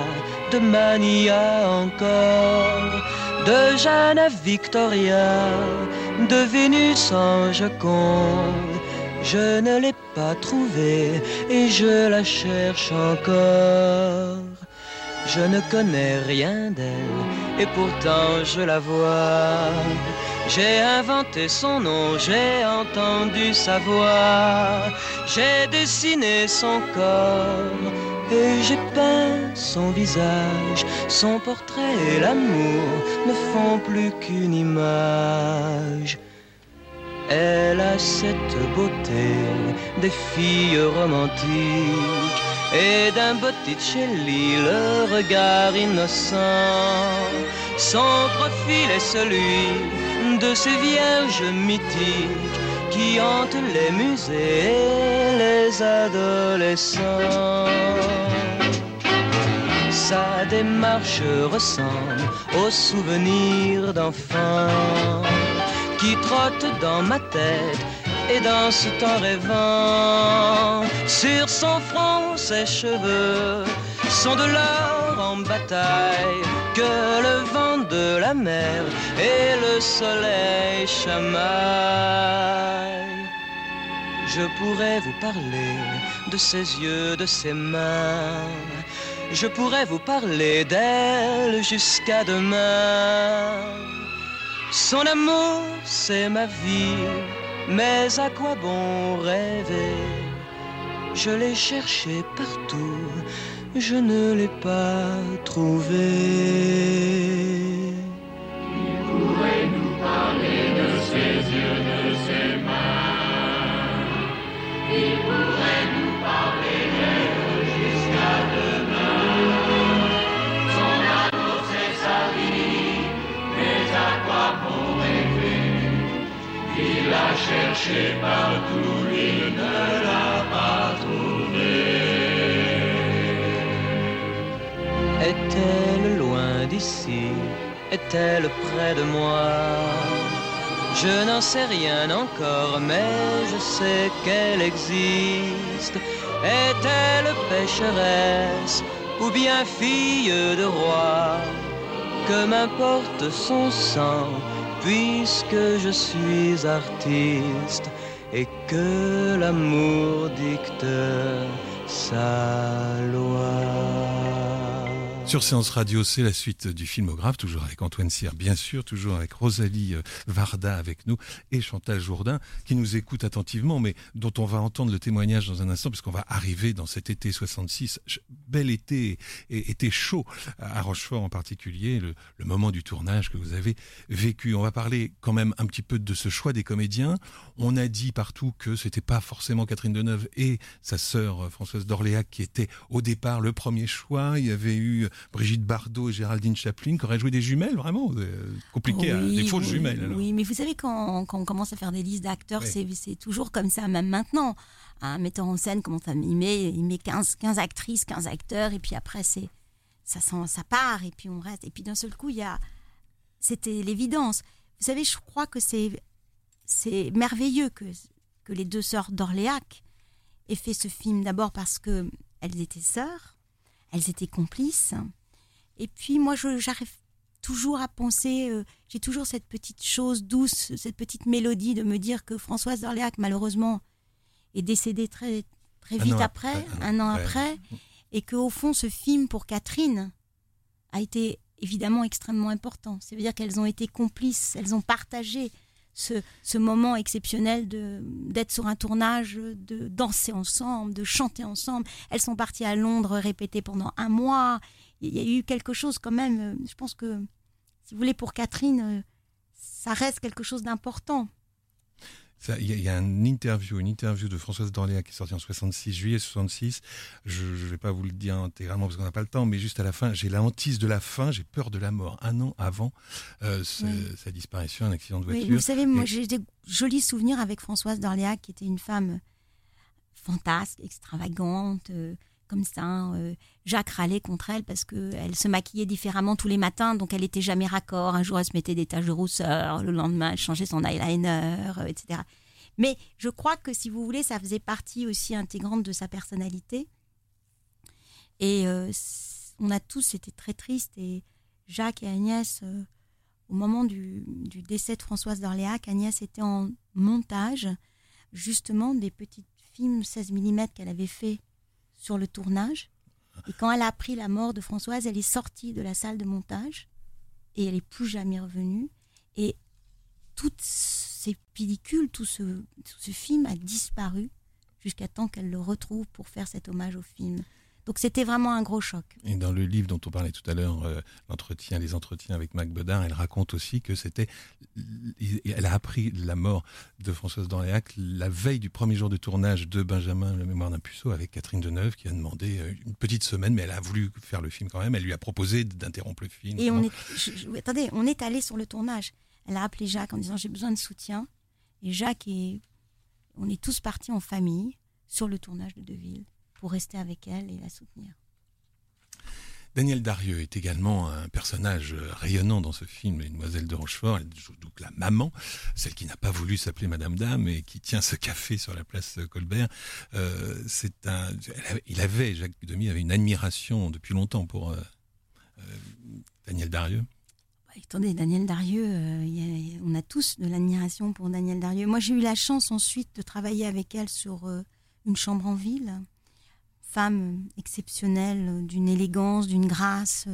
de Mania encore, de Jeanne à Victoria, de Vénus en Joconde. Je ne l'ai pas trouvée et je la cherche encore. Je ne connais rien d'elle et pourtant je la vois. J'ai inventé son nom, j'ai entendu sa voix, j'ai dessiné son corps et j'ai peint son visage. Son portrait et l'amour ne font plus qu'une image. Elle a cette beauté des filles romantiques et d'un Botticelli le regard innocent. Son profil est celui de ces vierges mythiques qui hantent les musées et les adolescents. Sa démarche ressemble aux souvenirs d'enfants qui trottent dans ma tête et dansent en rêvant. Sur son front, ses cheveux sont de l'or en bataille que la mer et le soleil chamaillent. Je pourrais vous parler de ses yeux, de ses mains. Je pourrais vous parler d'elle jusqu'à demain. Son amour, c'est ma vie, mais à quoi bon rêver? Je l'ai cherché partout, je ne l'ai pas trouvé. Cherché partout, il ne l'a pas trouvé. Est-elle loin d'ici? Est-elle près de moi? Je n'en sais rien encore, mais je sais qu'elle existe. Est-elle pécheresse ou bien fille de roi? Que m'importe son sang, puisque je suis artiste et que l'amour dicte sa loi. Sur Séance Radio, c'est la suite du filmographe, toujours avec Antoine Cyr, bien sûr, toujours avec Rosalie euh, Varda avec nous et Chantal Jourdain, qui nous écoute attentivement, mais dont on va entendre le témoignage dans un instant, puisqu'on va arriver dans cet été 66, bel été, et été chaud à Rochefort en particulier, le, le moment du tournage que vous avez vécu. On va parler quand même un petit peu de ce choix des comédiens. On a dit partout que c'était pas forcément Catherine Deneuve et sa sœur euh, Françoise d'Orléac qui étaient au départ le premier choix. Il y avait eu Brigitte Bardot et Géraldine Chaplin qui auraient joué des jumelles, vraiment euh, compliqué, hein, des fausses oui, jumelles. alors. Oui, mais vous savez, quand, quand on commence à faire des listes d'acteurs, Oui. c'est- toujours comme ça, même maintenant. Un metteur en scène commence à il met, il met 15, 15 actrices, 15 acteurs, et puis après, c'est ça, ça part, et puis on reste. Et puis d'un seul coup, il y a. C'était l'évidence. Vous savez, je crois que c'est c'est merveilleux que, que les deux sœurs d'Orléac aient fait ce film. D'abord parce que elles étaient sœurs, elles étaient complices. Et puis moi, j'arrive toujours à penser, euh, j'ai toujours cette petite chose douce, cette petite mélodie de me dire que Françoise d'Orléac, malheureusement, est décédée très, très vite après, après, un an après. après, et qu'au fond, ce film pour Catherine a été évidemment extrêmement important. Ça veut dire qu'elles ont été complices, elles ont partagé ce, ce moment exceptionnel d'être sur un tournage, de danser ensemble, de chanter ensemble. Elles sont parties à Londres répéter pendant un mois. Il y a eu quelque chose quand même, euh, je pense que, si vous voulez, pour Catherine, euh, ça reste quelque chose d'important. Il y, a- il y a une interview, une interview de Françoise d'Orléac qui est sortie en 66, juillet 66. Je ne vais pas vous le dire intégralement parce qu'on n'a pas le temps, mais juste à la fin, j'ai la hantise de la fin, j'ai peur de la mort. Un an avant euh, ce- Oui. sa disparition, un accident de Oui, voiture. vous savez, moi Et- j'ai des jolis souvenirs avec Françoise d'Orléac, qui était une femme fantasque, extravagante, euh, comme ça. euh, Jacques râlait contre elle parce qu'elle se maquillait différemment tous les matins, donc elle était jamais raccord. Un jour, elle se mettait des taches de rousseur, le lendemain, elle changeait son eyeliner, euh, etc. Mais je crois que, si vous voulez, ça faisait partie aussi intégrante de sa personnalité. Et euh, on a tous été très tristes. Et Jacques et Agnès, au moment du, du décès de Françoise d'Orléac, Agnès était en montage, justement, des petits films 16 mm qu'elle avait fait sur le tournage. Et quand elle a appris la mort de Françoise, elle est sortie de la salle de montage et elle n'est plus jamais revenue. Et toutes ces pellicules, tout ce, tout ce film a disparu jusqu'à temps qu'elle le retrouve pour faire cet hommage au film. Donc c'était vraiment un gros choc. Et dans le livre dont on parlait tout à l'heure, euh, l'entretien, les entretiens avec Mac Bedard, elle raconte aussi que c'était, elle a appris la mort de Françoise Dorléac la veille du premier jour de tournage de Benjamin, le mémoire d'un puceau, avec Catherine Deneuve, qui a demandé euh, une petite semaine, mais elle a voulu faire le film quand même. Elle lui a proposé d'interrompre le film. Et on est, attendez, on est allé sur le tournage. Elle a appelé Jacques en disant j'ai besoin de soutien. Et Jacques et on est tous partis en famille sur le tournage de Deville pour rester avec elle et la soutenir. Daniel Darieux est également un personnage rayonnant dans ce film, Les Demoiselles de Rochefort. Elle joue donc la maman, celle qui n'a pas voulu s'appeler Madame Dame et qui tient ce café sur la place Colbert. Euh, c'est un, il avait, Jacques Demy avait une admiration depuis longtemps pour euh, euh, Daniel Darieux. Bah, attendez, Daniel Darieux, on a tous de l'admiration pour Daniel Darieux. Moi, j'ai eu la chance ensuite de travailler avec elle sur Une chambre en ville femme exceptionnelle, d'une élégance, d'une grâce,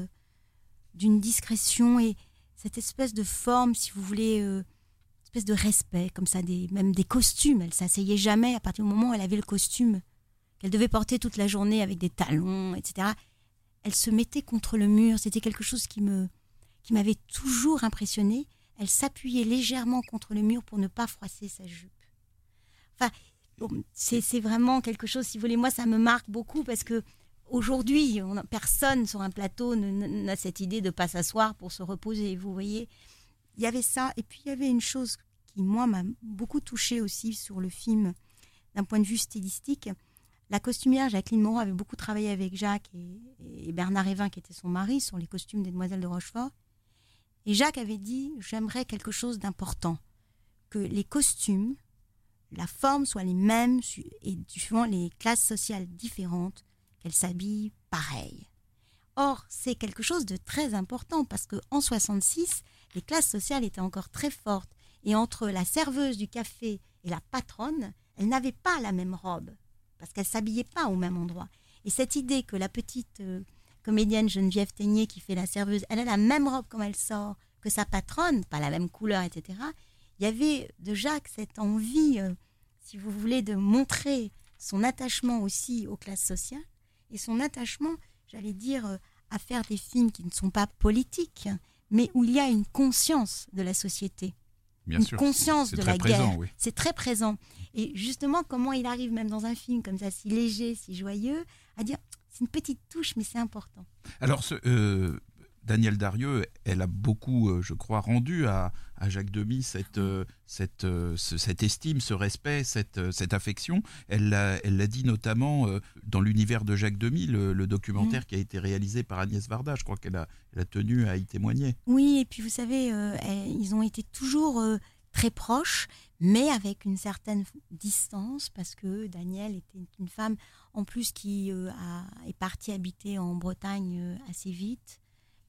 d'une discrétion et cette espèce de forme, si vous voulez, euh, espèce de respect, comme ça, des, même des costumes. Elle s'asseyait jamais à partir du moment où elle avait le costume qu'elle devait porter toute la journée avec des talons, etc. Elle se mettait contre le mur. C'était quelque chose qui me, qui m'avait toujours impressionné. Elle s'appuyait légèrement contre le mur pour ne pas froisser sa jupe. Enfin, c'est vraiment quelque chose, si vous voulez, moi ça me marque beaucoup parce que aujourd'hui, personne sur un plateau n'a cette idée de pas s'asseoir pour se reposer. Vous voyez, il y avait ça. Et puis il y avait une chose qui, moi, m'a beaucoup touchée aussi sur le film d'un point de vue stylistique. La costumière Jacqueline Moreau avait beaucoup travaillé avec Jacques et, et Bernard Evin, qui était son mari, sur les costumes des Demoiselles de Rochefort. Et Jacques avait dit J'aimerais quelque chose d'important, que les costumes la forme soit les mêmes et suivant les classes sociales différentes, qu'elles s'habillent pareil. Or, c'est quelque chose de très important parce que en 66, les classes sociales étaient encore très fortes et entre la serveuse du café et la patronne, elles n'avaient pas la même robe parce qu'elles s'habillaient pas au même endroit. Et cette idée que la petite euh, comédienne Geneviève Teignet qui fait la serveuse, elle a la même robe quand elle sort que sa patronne, pas la même couleur, etc il y avait de Jacques cette envie, euh, si vous voulez, de montrer son attachement aussi aux classes sociales et son attachement, j'allais dire, euh, à faire des films qui ne sont pas politiques, mais où il y a une conscience de la société. Bien une sûr, conscience de la guerre. Oui. C'est très présent. Et justement, comment il arrive même dans un film comme ça, si léger, si joyeux, à dire c'est une petite touche, mais c'est important. Alors, ce, euh, Daniel Darieux, elle a beaucoup, euh, je crois, rendu à, Jacques Demy cette, euh, cette, euh, cette estime, ce respect, cette, cette affection. Elle l'a dit notamment dans l'univers de Jacques Demy, le, documentaire mmh. qui a été réalisé par Agnès Varda. Je crois qu'elle a, a, tenu à y témoigner. Oui, et puis vous savez, ils ont été toujours très proches, mais avec une certaine distance, parce que Daniel était une femme, en plus, qui est partie habiter en Bretagne assez vite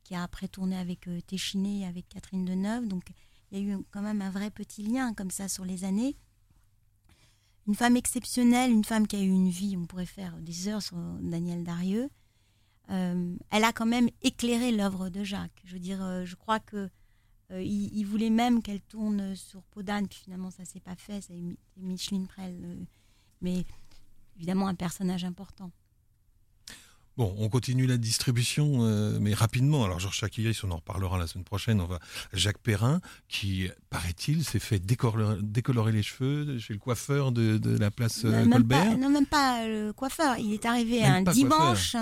qui a après tourné avec euh, Téchiné, avec Catherine Deneuve. Donc il y a eu quand même un vrai petit lien comme ça sur les années. Une femme exceptionnelle, une femme qui a eu une vie, on pourrait faire des heures sur Daniel Darieux. Euh, elle a quand même éclairé l'œuvre de Jacques. Je veux dire, euh, je crois que il, voulait même qu'elle tourne sur Podane, puis finalement ça s'est pas fait. C'est Micheline Prel, mais évidemment un personnage important. Bon, on continue la distribution, euh, mais rapidement. Alors, Georges Chakiris, on en reparlera la semaine prochaine. On va Jacques Perrin, qui, paraît-il, s'est fait décolorer, les cheveux chez le coiffeur de, la place euh, Colbert. non, même pas le coiffeur. Il est arrivé un dimanche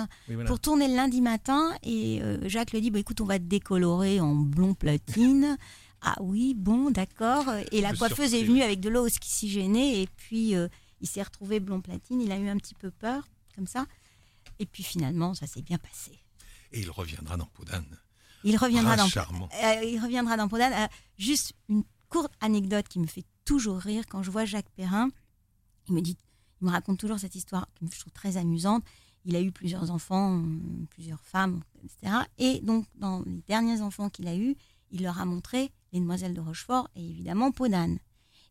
pour tourner le lundi matin et euh, Jacques lui dit bah, écoute, on va te décolorer en blond platine. ah oui, bon, d'accord. Et la coiffeuse est venue avec de l'eau oxygénée et puis il s'est retrouvé blond platine. Il a eu un petit peu peur, comme ça. Et puis finalement, ça s'est bien passé. Et il reviendra dans Podane. Il reviendra dans charmant. Euh, il reviendra dans Podane. Euh, juste une courte anecdote qui me fait toujours rire quand je vois Jacques Perrin. Il me dit, il me raconte toujours cette histoire que je trouve très amusante. Il a eu plusieurs enfants, plusieurs femmes, etc. Et donc, dans les derniers enfants qu'il a eus, il leur a montré les Demoiselles de Rochefort et évidemment Podane.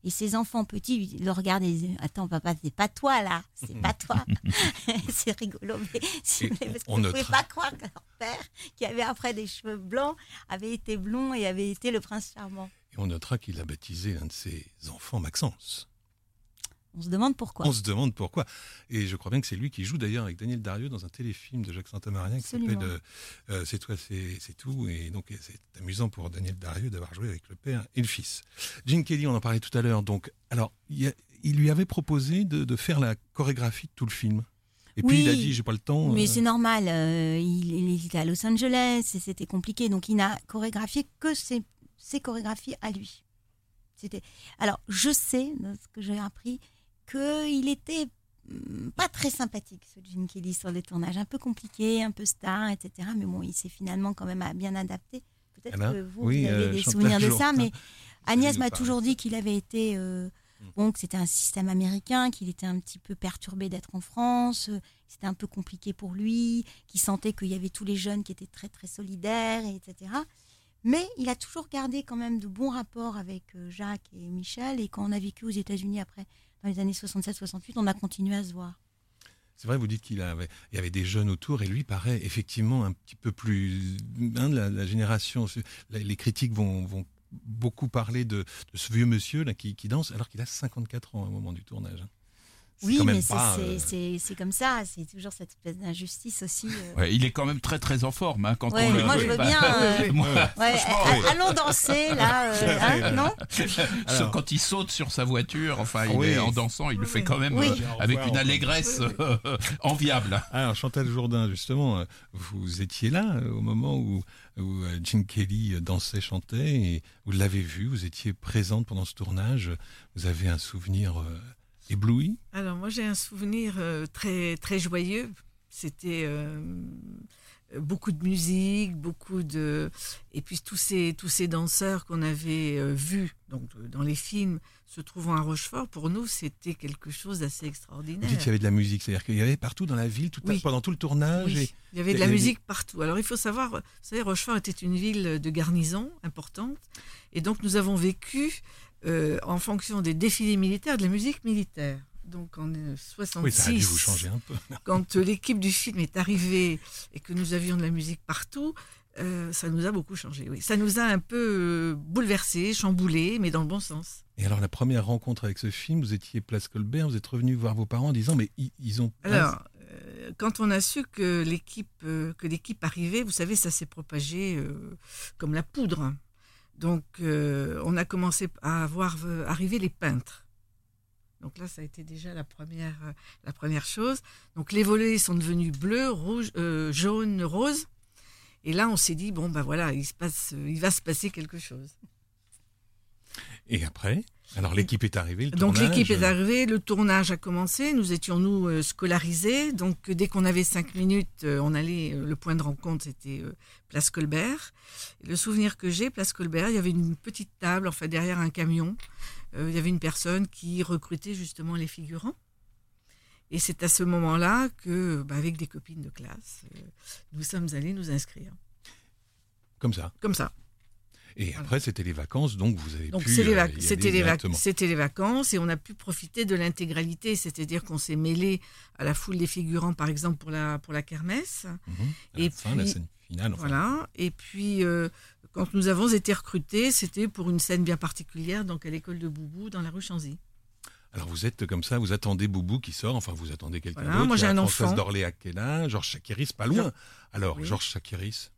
Et ses enfants petits ils le regardaient et disaient Attends, papa, c'est pas toi là, c'est pas toi. c'est rigolo, mais si vous voulez, parce ne pouvez pas croire que leur père, qui avait après des cheveux blancs, avait été blond et avait été le prince charmant. Et on notera qu'il a baptisé un de ses enfants Maxence. On se demande pourquoi. On se demande pourquoi. Et je crois bien que c'est lui qui joue d'ailleurs avec Daniel Dario dans un téléfilm de Jacques Santamaria qui s'appelle euh, euh, C'est toi, c'est tout. Et donc c'est amusant pour Daniel Dario d'avoir joué avec le père et le fils. Gene Kelly, on en parlait tout à l'heure. Donc, alors, il, y a- il lui avait proposé de, de faire la chorégraphie de tout le film. Et puis Oui, il a dit, j'ai pas le temps. Mais euh, c'est normal, euh, il, il était à Los Angeles et c'était compliqué, donc il n'a chorégraphié que ses, ses chorégraphies à lui. C'était. Alors, je sais, ce que j'ai appris, qu'il était hum, pas très sympathique, ce Gene Kelly, sur les tournages. Un peu compliqué, un peu star, etc. Mais bon, il s'est finalement quand même bien adapté. Peut-être ben, que vous, oui, vous avez euh, des souvenirs de ça, mais Agnès m'a toujours dit qu'il avait été. euh, Bon, que c'était un système américain, qu'il était un petit peu perturbé d'être en France, euh, c'était un peu compliqué pour lui, qu'il sentait qu'il y avait tous les jeunes qui étaient très très solidaires, et etc. Mais il a toujours gardé quand même de bons rapports avec Jacques et Michel. Et quand on a vécu aux États-Unis après, dans les années 67-68, on a continué à se voir. C'est vrai, vous dites qu'il avait, il y avait des jeunes autour et lui paraît effectivement un petit peu plus. hein, la, la génération, les critiques vont, beaucoup parler de, de ce vieux monsieur là qui, qui danse alors qu'il a 54 ans au moment du tournage. Oui, quand même mais c'est- pas, c'est euh, c'est- c'est comme ça, c'est toujours cette espèce d'injustice aussi. euh. Ouais, il est quand même très très en forme hein, quand Ouais, on le moi, je veux bien, euh, Moi, allons danser là, euh, hein, non quand il saute sur sa voiture, enfin, il Oui. est en dansant, il le fait quand même Oui. euh, avec une allégresse enviable. Alors Chantal Jourdain, justement, vous étiez là au moment où, où Gene Kelly dansait, chantait, et vous l'avez vu, vous étiez présente pendant ce tournage, vous avez un souvenir euh, ébloui Alors moi j'ai un souvenir euh, très très joyeux. C'était euh, beaucoup de musique, beaucoup de et puis tous ces tous ces danseurs qu'on avait euh, vus donc dans les films se trouvant à Rochefort pour nous c'était quelque chose d'assez Vous extraordinaire. dites qu'il y avait de la musique, c'est-à-dire qu'il y avait partout dans la ville, tout Oui. pendant tout le tournage. Oui, et- il y avait de la avait- musique partout. Alors il faut savoir, vous savez, Rochefort était une ville de garnison importante, et donc nous avons vécu euh, en fonction des défilés militaires de la musique militaire. Donc en euh, 66, Oui, ça a dû vous changer un peu. quand euh, l'équipe du film est arrivée et que nous avions de la musique partout, euh, ça nous a beaucoup changé. Oui, ça nous a un peu euh, bouleversés, chamboulés, mais dans le bon sens. Et alors la première rencontre avec ce film, vous étiez Place Colbert, vous êtes revenu voir vos parents en disant mais ils, ils ont Alors, euh, quand on a su que l'équipe euh, que l'équipe arrivait, vous savez, ça s'est propagé euh, comme la poudre. Donc, euh, on a commencé à voir euh, arriver les peintres. Donc là, ça a été déjà la première, euh, chose. Donc les volets sont devenus bleus, rouges, jaunes, roses. Et là, on s'est dit bon ben voilà, il se passe, il va se passer quelque chose. Et après? Alors l'équipe est arrivée, le Donc tournage, l'équipe est arrivée, le tournage a commencé, nous étions nous euh, scolarisés, donc euh, dès qu'on avait cinq minutes, euh, on allait, le point de rencontre c'était Place Colbert. Et le souvenir que j'ai, Place Colbert, il y avait une petite table, enfin derrière un camion, il y avait une personne qui recrutait justement les figurants. Et c'est à ce moment-là que, bah, avec des copines de classe, nous sommes allés nous inscrire. Comme ça. Comme ça. Et après, c'était les vacances, donc vous avez Donc pu. les euh, vac- c'était les, vac- directement. c'était les vacances et on a pu profiter de l'intégralité, c'est-à-dire qu'on s'est mêlé à la foule des figurants, par exemple pour la pour la kermesse. À la Et fin, la puis- scène finale. enfin. Voilà. Et puis euh, quand nous avons été recrutés, c'était pour une scène bien particulière, donc à l'école de Boubou dans la rue Chanzy. Alors vous êtes comme ça, vous attendez Boubou qui sort, enfin vous attendez quelqu'un Voilà, d'autre. moi, j'ai un Françoise enfant. d'Orléac qui est là, Georges Chakiris pas loin. Alors Oui. Georges Chakiris,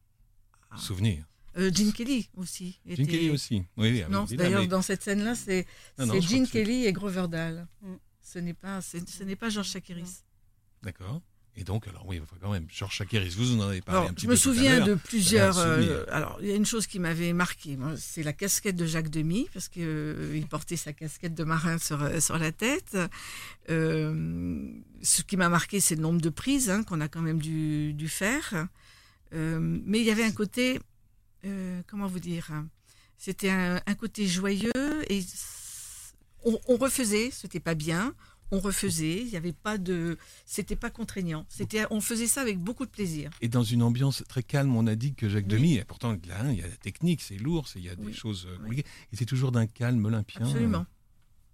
Ah. souvenir. Euh, Gene Kelly aussi. Gene était- Kelly aussi. Oui, oui, Non, d'ailleurs mais- dans cette scène-là, c'est je Gene Kelly et Grover Dahl. Ce n'est pas ce n'est pas Georges Chakiris. D'accord. Et donc, alors oui, quand même, Georges Chakiris, vous en avez parlé Alors, un petit je me peu tout à souviens de plusieurs. euh, alors, il y a une chose qui m'avait marqué, c'est la casquette de Jacques Demy, parce qu'il il portait sa casquette de marin sur, euh, sur la tête. Euh, ce qui m'a marqué, c'est le nombre de prises hein, qu'on a quand même dû, dû faire. Euh, mais il y avait un côté, euh, comment vous dire, c'était un, un côté joyeux et on, on refaisait, c'était pas bien. On refaisait, il n'y avait pas de, c'était pas contraignant. C'était, on faisait ça avec beaucoup de plaisir. Et dans une ambiance très calme, on a dit que Jacques Oui. Demy, pourtant là, il y a la technique, c'est lourd, il y a des Oui. choses euh, compliquées, et c'est toujours d'un calme olympien. Absolument.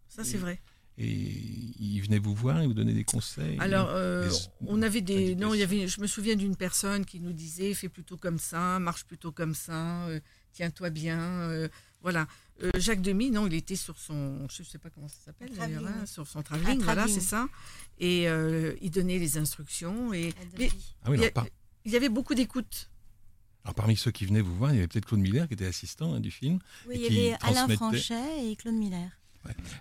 Ça, c'est vrai. Et il venait vous voir et vous donner des conseils. Alors, euh, des- on avait des. Non, il y avait. Je me souviens d'une personne qui nous disait fais plutôt comme ça, marche plutôt comme ça, euh, tiens-toi bien. euh, Voilà. Euh, Jacques Demy, non, il était sur son, je ne sais pas comment ça s'appelle d'ailleurs, hein, sur son Un travelling, voilà, c'est ça. Et euh, il donnait les instructions. Et mais Ah oui, il, y a- alors, par- il y avait beaucoup d'écoute. Alors parmi ceux qui venaient vous voir, il y avait peut-être Claude Miller qui était assistant hein, du film. Oui, et il y qui avait Alain Franchet et Claude Miller.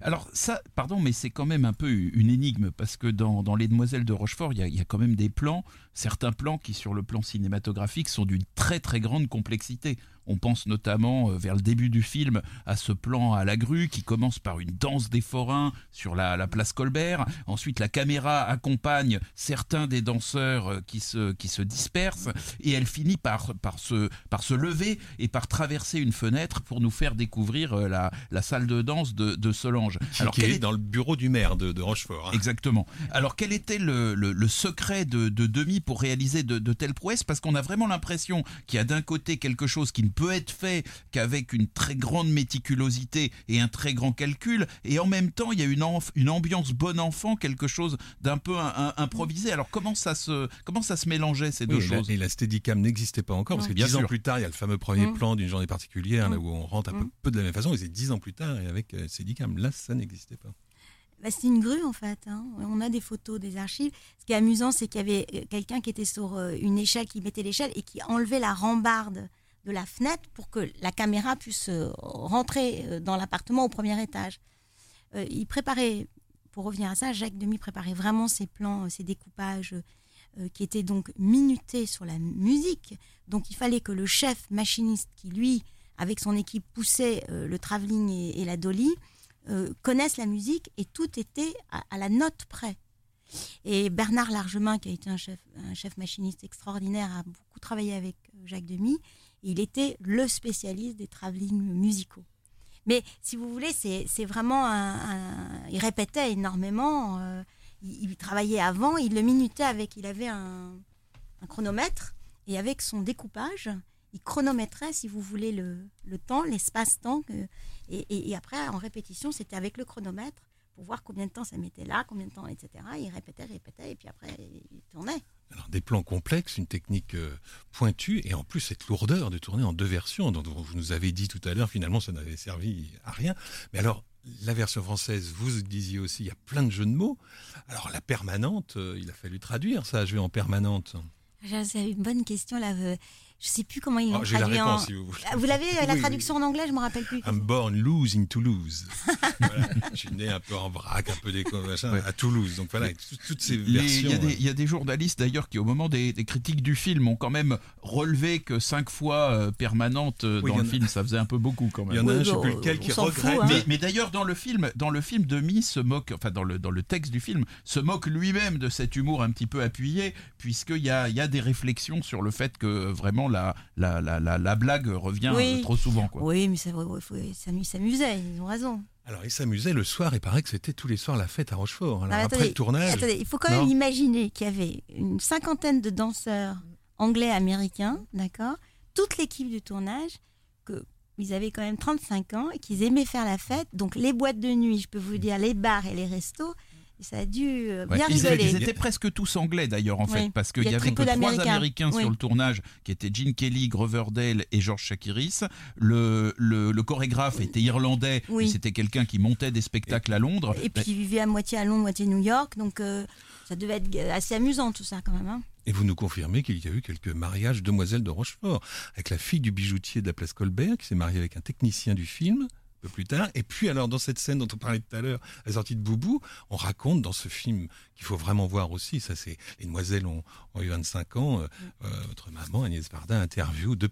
Alors ça, pardon, mais c'est quand même un peu une énigme parce que dans, Les Demoiselles de Rochefort, il y a quand même des plans, certains plans qui sur le plan cinématographique sont d'une très très grande complexité. On pense notamment euh, vers le début du film à ce plan à la grue qui commence par une danse des forains sur la, la place Colbert. Ensuite, la caméra accompagne certains des danseurs euh, qui se, qui se dispersent et elle finit par, par, se, par se lever et par traverser une fenêtre pour nous faire découvrir euh, la, la salle de danse de, de Solange. qui, qui est est- dans le bureau du maire de, de Rochefort. hein. Exactement. Alors quel était le, le- le secret de, de Demi pour réaliser de, de telles prouesses? Parce qu'on a vraiment l'impression qu'il y a d'un côté quelque chose qui ne peut être fait qu'avec une très grande méticulosité et un très grand calcul, et en même temps il y a une, ambiance bon enfant, quelque chose d'un peu un- un- improvisé. Alors comment ça se comment ça se mélangeait ces deux Oui, et la- choses? Et la Steadicam n'existait pas encore, parce que Bien dix ans plus tard, il y a le fameux premier Mm. plan d'une journée particulière, là Mm. où on rentre un peu, Mm. peu de la même façon, et c'est dix ans plus tard, et avec euh, Steadicam. Là, ça n'existait pas. Bah, c'est une grue en fait. hein. On a des photos, des archives. Ce qui est amusant, c'est qu'il y avait euh, quelqu'un qui était sur euh, une échelle, qui mettait l'échelle et qui enlevait la rambarde de la fenêtre pour que la caméra puisse euh, rentrer euh, dans l'appartement au premier étage. Euh, il préparait, pour revenir à ça, Jacques Demy préparait vraiment ses plans, ses découpages qui étaient donc minutés sur la musique. Donc il fallait que le chef machiniste qui, lui, avec son équipe, poussait le travelling et, la dolly, connaissent la musique et tout était à, la note près. Et Bernard Largemin, qui a été un chef, un chef machiniste extraordinaire, a beaucoup travaillé avec Jacques Demy. Il était le spécialiste des travelling musicaux. Mais si vous voulez, c'est vraiment un, Il répétait énormément. euh, il, il travaillait avant, il le minutait avec. Il avait un, chronomètre et avec son découpage, il chronométrait, si vous voulez, le, temps, l'espace-temps. et- et après, en répétition, c'était avec le chronomètre pour voir combien de temps ça mettait là, combien de temps, etc. Il répétait, répétait, et puis après, il tournait. Alors, des plans complexes, une technique euh, pointue, et en plus cette lourdeur de tourner en deux versions, dont vous nous avez dit tout à l'heure, finalement ça n'avait servi à rien. Mais alors, la version française, vous disiez aussi, il y a plein de jeux de mots. Alors, la permanente, euh, il a fallu traduire ça, jouer en permanente. C'est une bonne question là. Je sais plus comment l'ont Oh, J'ai la traduit en- réponse si vous voulez. Ah, Vous l'avez euh, la Oui, traduction en anglais Je me rappelle plus. I'm born lose in Toulouse. Voilà. Je suis né un peu en vrac, un peu déco, machin, Ouais. à Toulouse. Donc voilà, tout- toutes ces Les- versions. Il y, a des- euh, il y a des journalistes d'ailleurs qui, au moment des, des critiques du film, ont quand même relevé que cinq fois euh, permanente euh, Oui, dans il le a- film, ça faisait un peu beaucoup quand même. Il y en a un, je sais plus lequel, on qui fout, regrette. hein. Mais, mais d'ailleurs, dans le film, dans le film, Demi se moque, enfin dans le dans le texte du film, se moque lui-même de cet humour un petit peu appuyé, puisqu'il y a il y a des réflexions sur le fait que euh, la la la, la, la blague revient Oui. euh, trop souvent quoi. Oui, mais ça, ouais, ouais, faut- ça m'y- s'amusait, ils ont raison. Alors, il s'amusait le soir, il paraît que c'était tous les soirs la fête à Rochefort. Alors, mais après attendez, le tournage. attendez, il faut quand Non. même imaginer qu'il y avait une cinquantaine de danseurs anglais, américains, d'accord Toute l'équipe du tournage, que ils avaient quand même 35 ans et qu'ils aimaient faire la fête. Donc les boîtes de nuit, je peux vous dire, les bars et les restos, ça a dû euh, Ouais, bien ils, étaient, rigoler. ils étaient presque tous anglais d'ailleurs en Oui. fait, parce qu'il Il y avait que trois. Américains Oui. sur le tournage, qui étaient Gene Kelly, Grover Dale et George Chakiris. Le, le, le chorégraphe était irlandais, Oui. mais c'était quelqu'un qui montait des spectacles à Londres. Et puis ils vivaient à moitié à Londres, moitié New York, donc euh, ça devait être assez amusant tout ça quand même. hein. Et vous nous confirmez qu'il y a eu quelques mariages demoiselles de Rochefort, avec la fille du bijoutier de la place Colbert, qui s'est mariée avec un technicien du film, un peu plus tard. Et puis, alors, dans cette scène dont on parlait tout à l'heure, la sortie de Boubou, on raconte dans ce film qu'il faut vraiment voir aussi, ça c'est, les demoiselles ont, ont eu 25 ans, euh, euh, votre maman, Agnès Bardin, interview de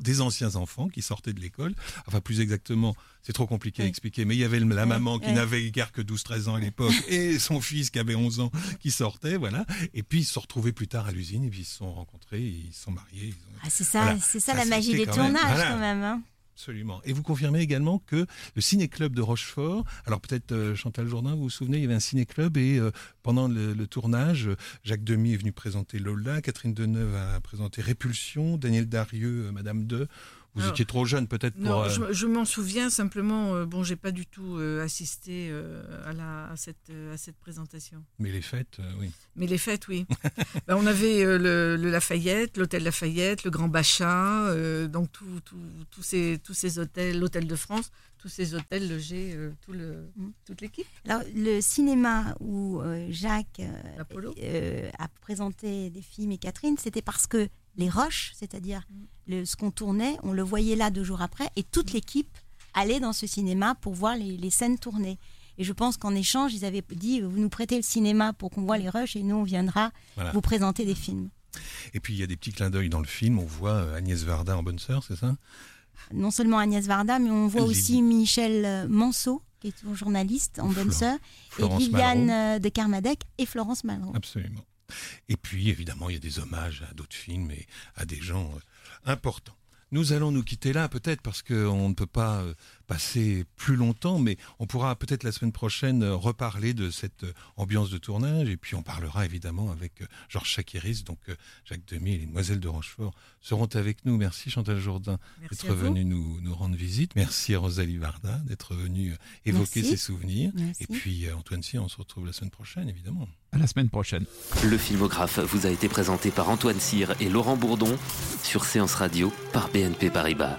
des anciens enfants qui sortaient de l'école. Enfin, plus exactement, c'est trop compliqué à expliquer, mais il y avait la maman qui n'avait guère que 12-13 ans à l'époque et son fils qui avait 11 ans qui sortait, voilà. Et puis ils se sont retrouvés plus tard à l'usine et puis ils se sont rencontrés, ils se sont mariés. ont- Ah, c'est ça, Voilà. c'est ça, Ça, la magie des quand même- tournages voilà. quand même. hein. Absolument. Et vous confirmez également que le ciné-club de Rochefort, alors peut-être euh, Chantal Jourdain, vous vous souvenez, il y avait un ciné-club et euh, pendant le, tournage, Jacques Demy est venu présenter Lola, Catherine Deneuve a présenté Répulsion, Daniel Darieux, euh, Madame de. Vous Alors, étiez trop jeune peut-être pour. Non, euh, je, je m'en souviens simplement. euh, bon, j'ai pas du tout euh, assisté euh, à, la, à, cette, euh, à cette présentation. Mais les fêtes, euh, oui. Mais les fêtes, oui. Ben, on avait euh, le, le Lafayette, l'hôtel Lafayette, le Grand Bachat, euh, donc tout- tout- tous ces, tous ces hôtels, l'hôtel de France, tous ces hôtels logeaient euh, tout le, toute l'équipe. Alors, le cinéma où euh, Jacques euh, euh, a présenté des films et Catherine, c'était parce que les Roches, c'est-à-dire le- ce qu'on tournait, on le voyait là deux jours après, et toute l'équipe allait dans ce cinéma pour voir les, les scènes tournées. Et je pense qu'en échange, ils avaient dit vous nous prêtez le cinéma pour qu'on voit les rushs et nous on viendra Voilà. vous présenter des films. Et puis il y a des petits clins d'œil dans le film. On voit euh, Agnès Varda en bonne sœur, c'est ça? Non seulement Agnès Varda, mais on voit aussi Michel euh, Manceau, qui est journaliste en bonne sœur, et Viviane Malraux. euh, de Carmadec et Florence Malraux. Absolument. Et puis, évidemment, il y a des hommages à d'autres films et à des gens euh, importants. Nous allons nous quitter là, peut-être, parce qu'on ne peut pas euh, passer plus longtemps, mais on pourra peut-être la semaine prochaine euh, reparler de cette euh, ambiance de tournage, et puis on parlera évidemment avec euh, Georges Chakiris, donc Jacques Demy et les Demoiselles de Rochefort seront avec nous. Merci Chantal Jourdain d'être venue nous, nous rendre visite. Merci à Rosalie Varda d'être venue évoquer Merci. ses souvenirs. Merci. Et puis Antoine Cyr, on se retrouve la semaine prochaine, évidemment. À la semaine prochaine. Le filmographe vous a été présenté par Antoine Cyr et Laurent Bourdon sur Séance Radio par BNP Paribas.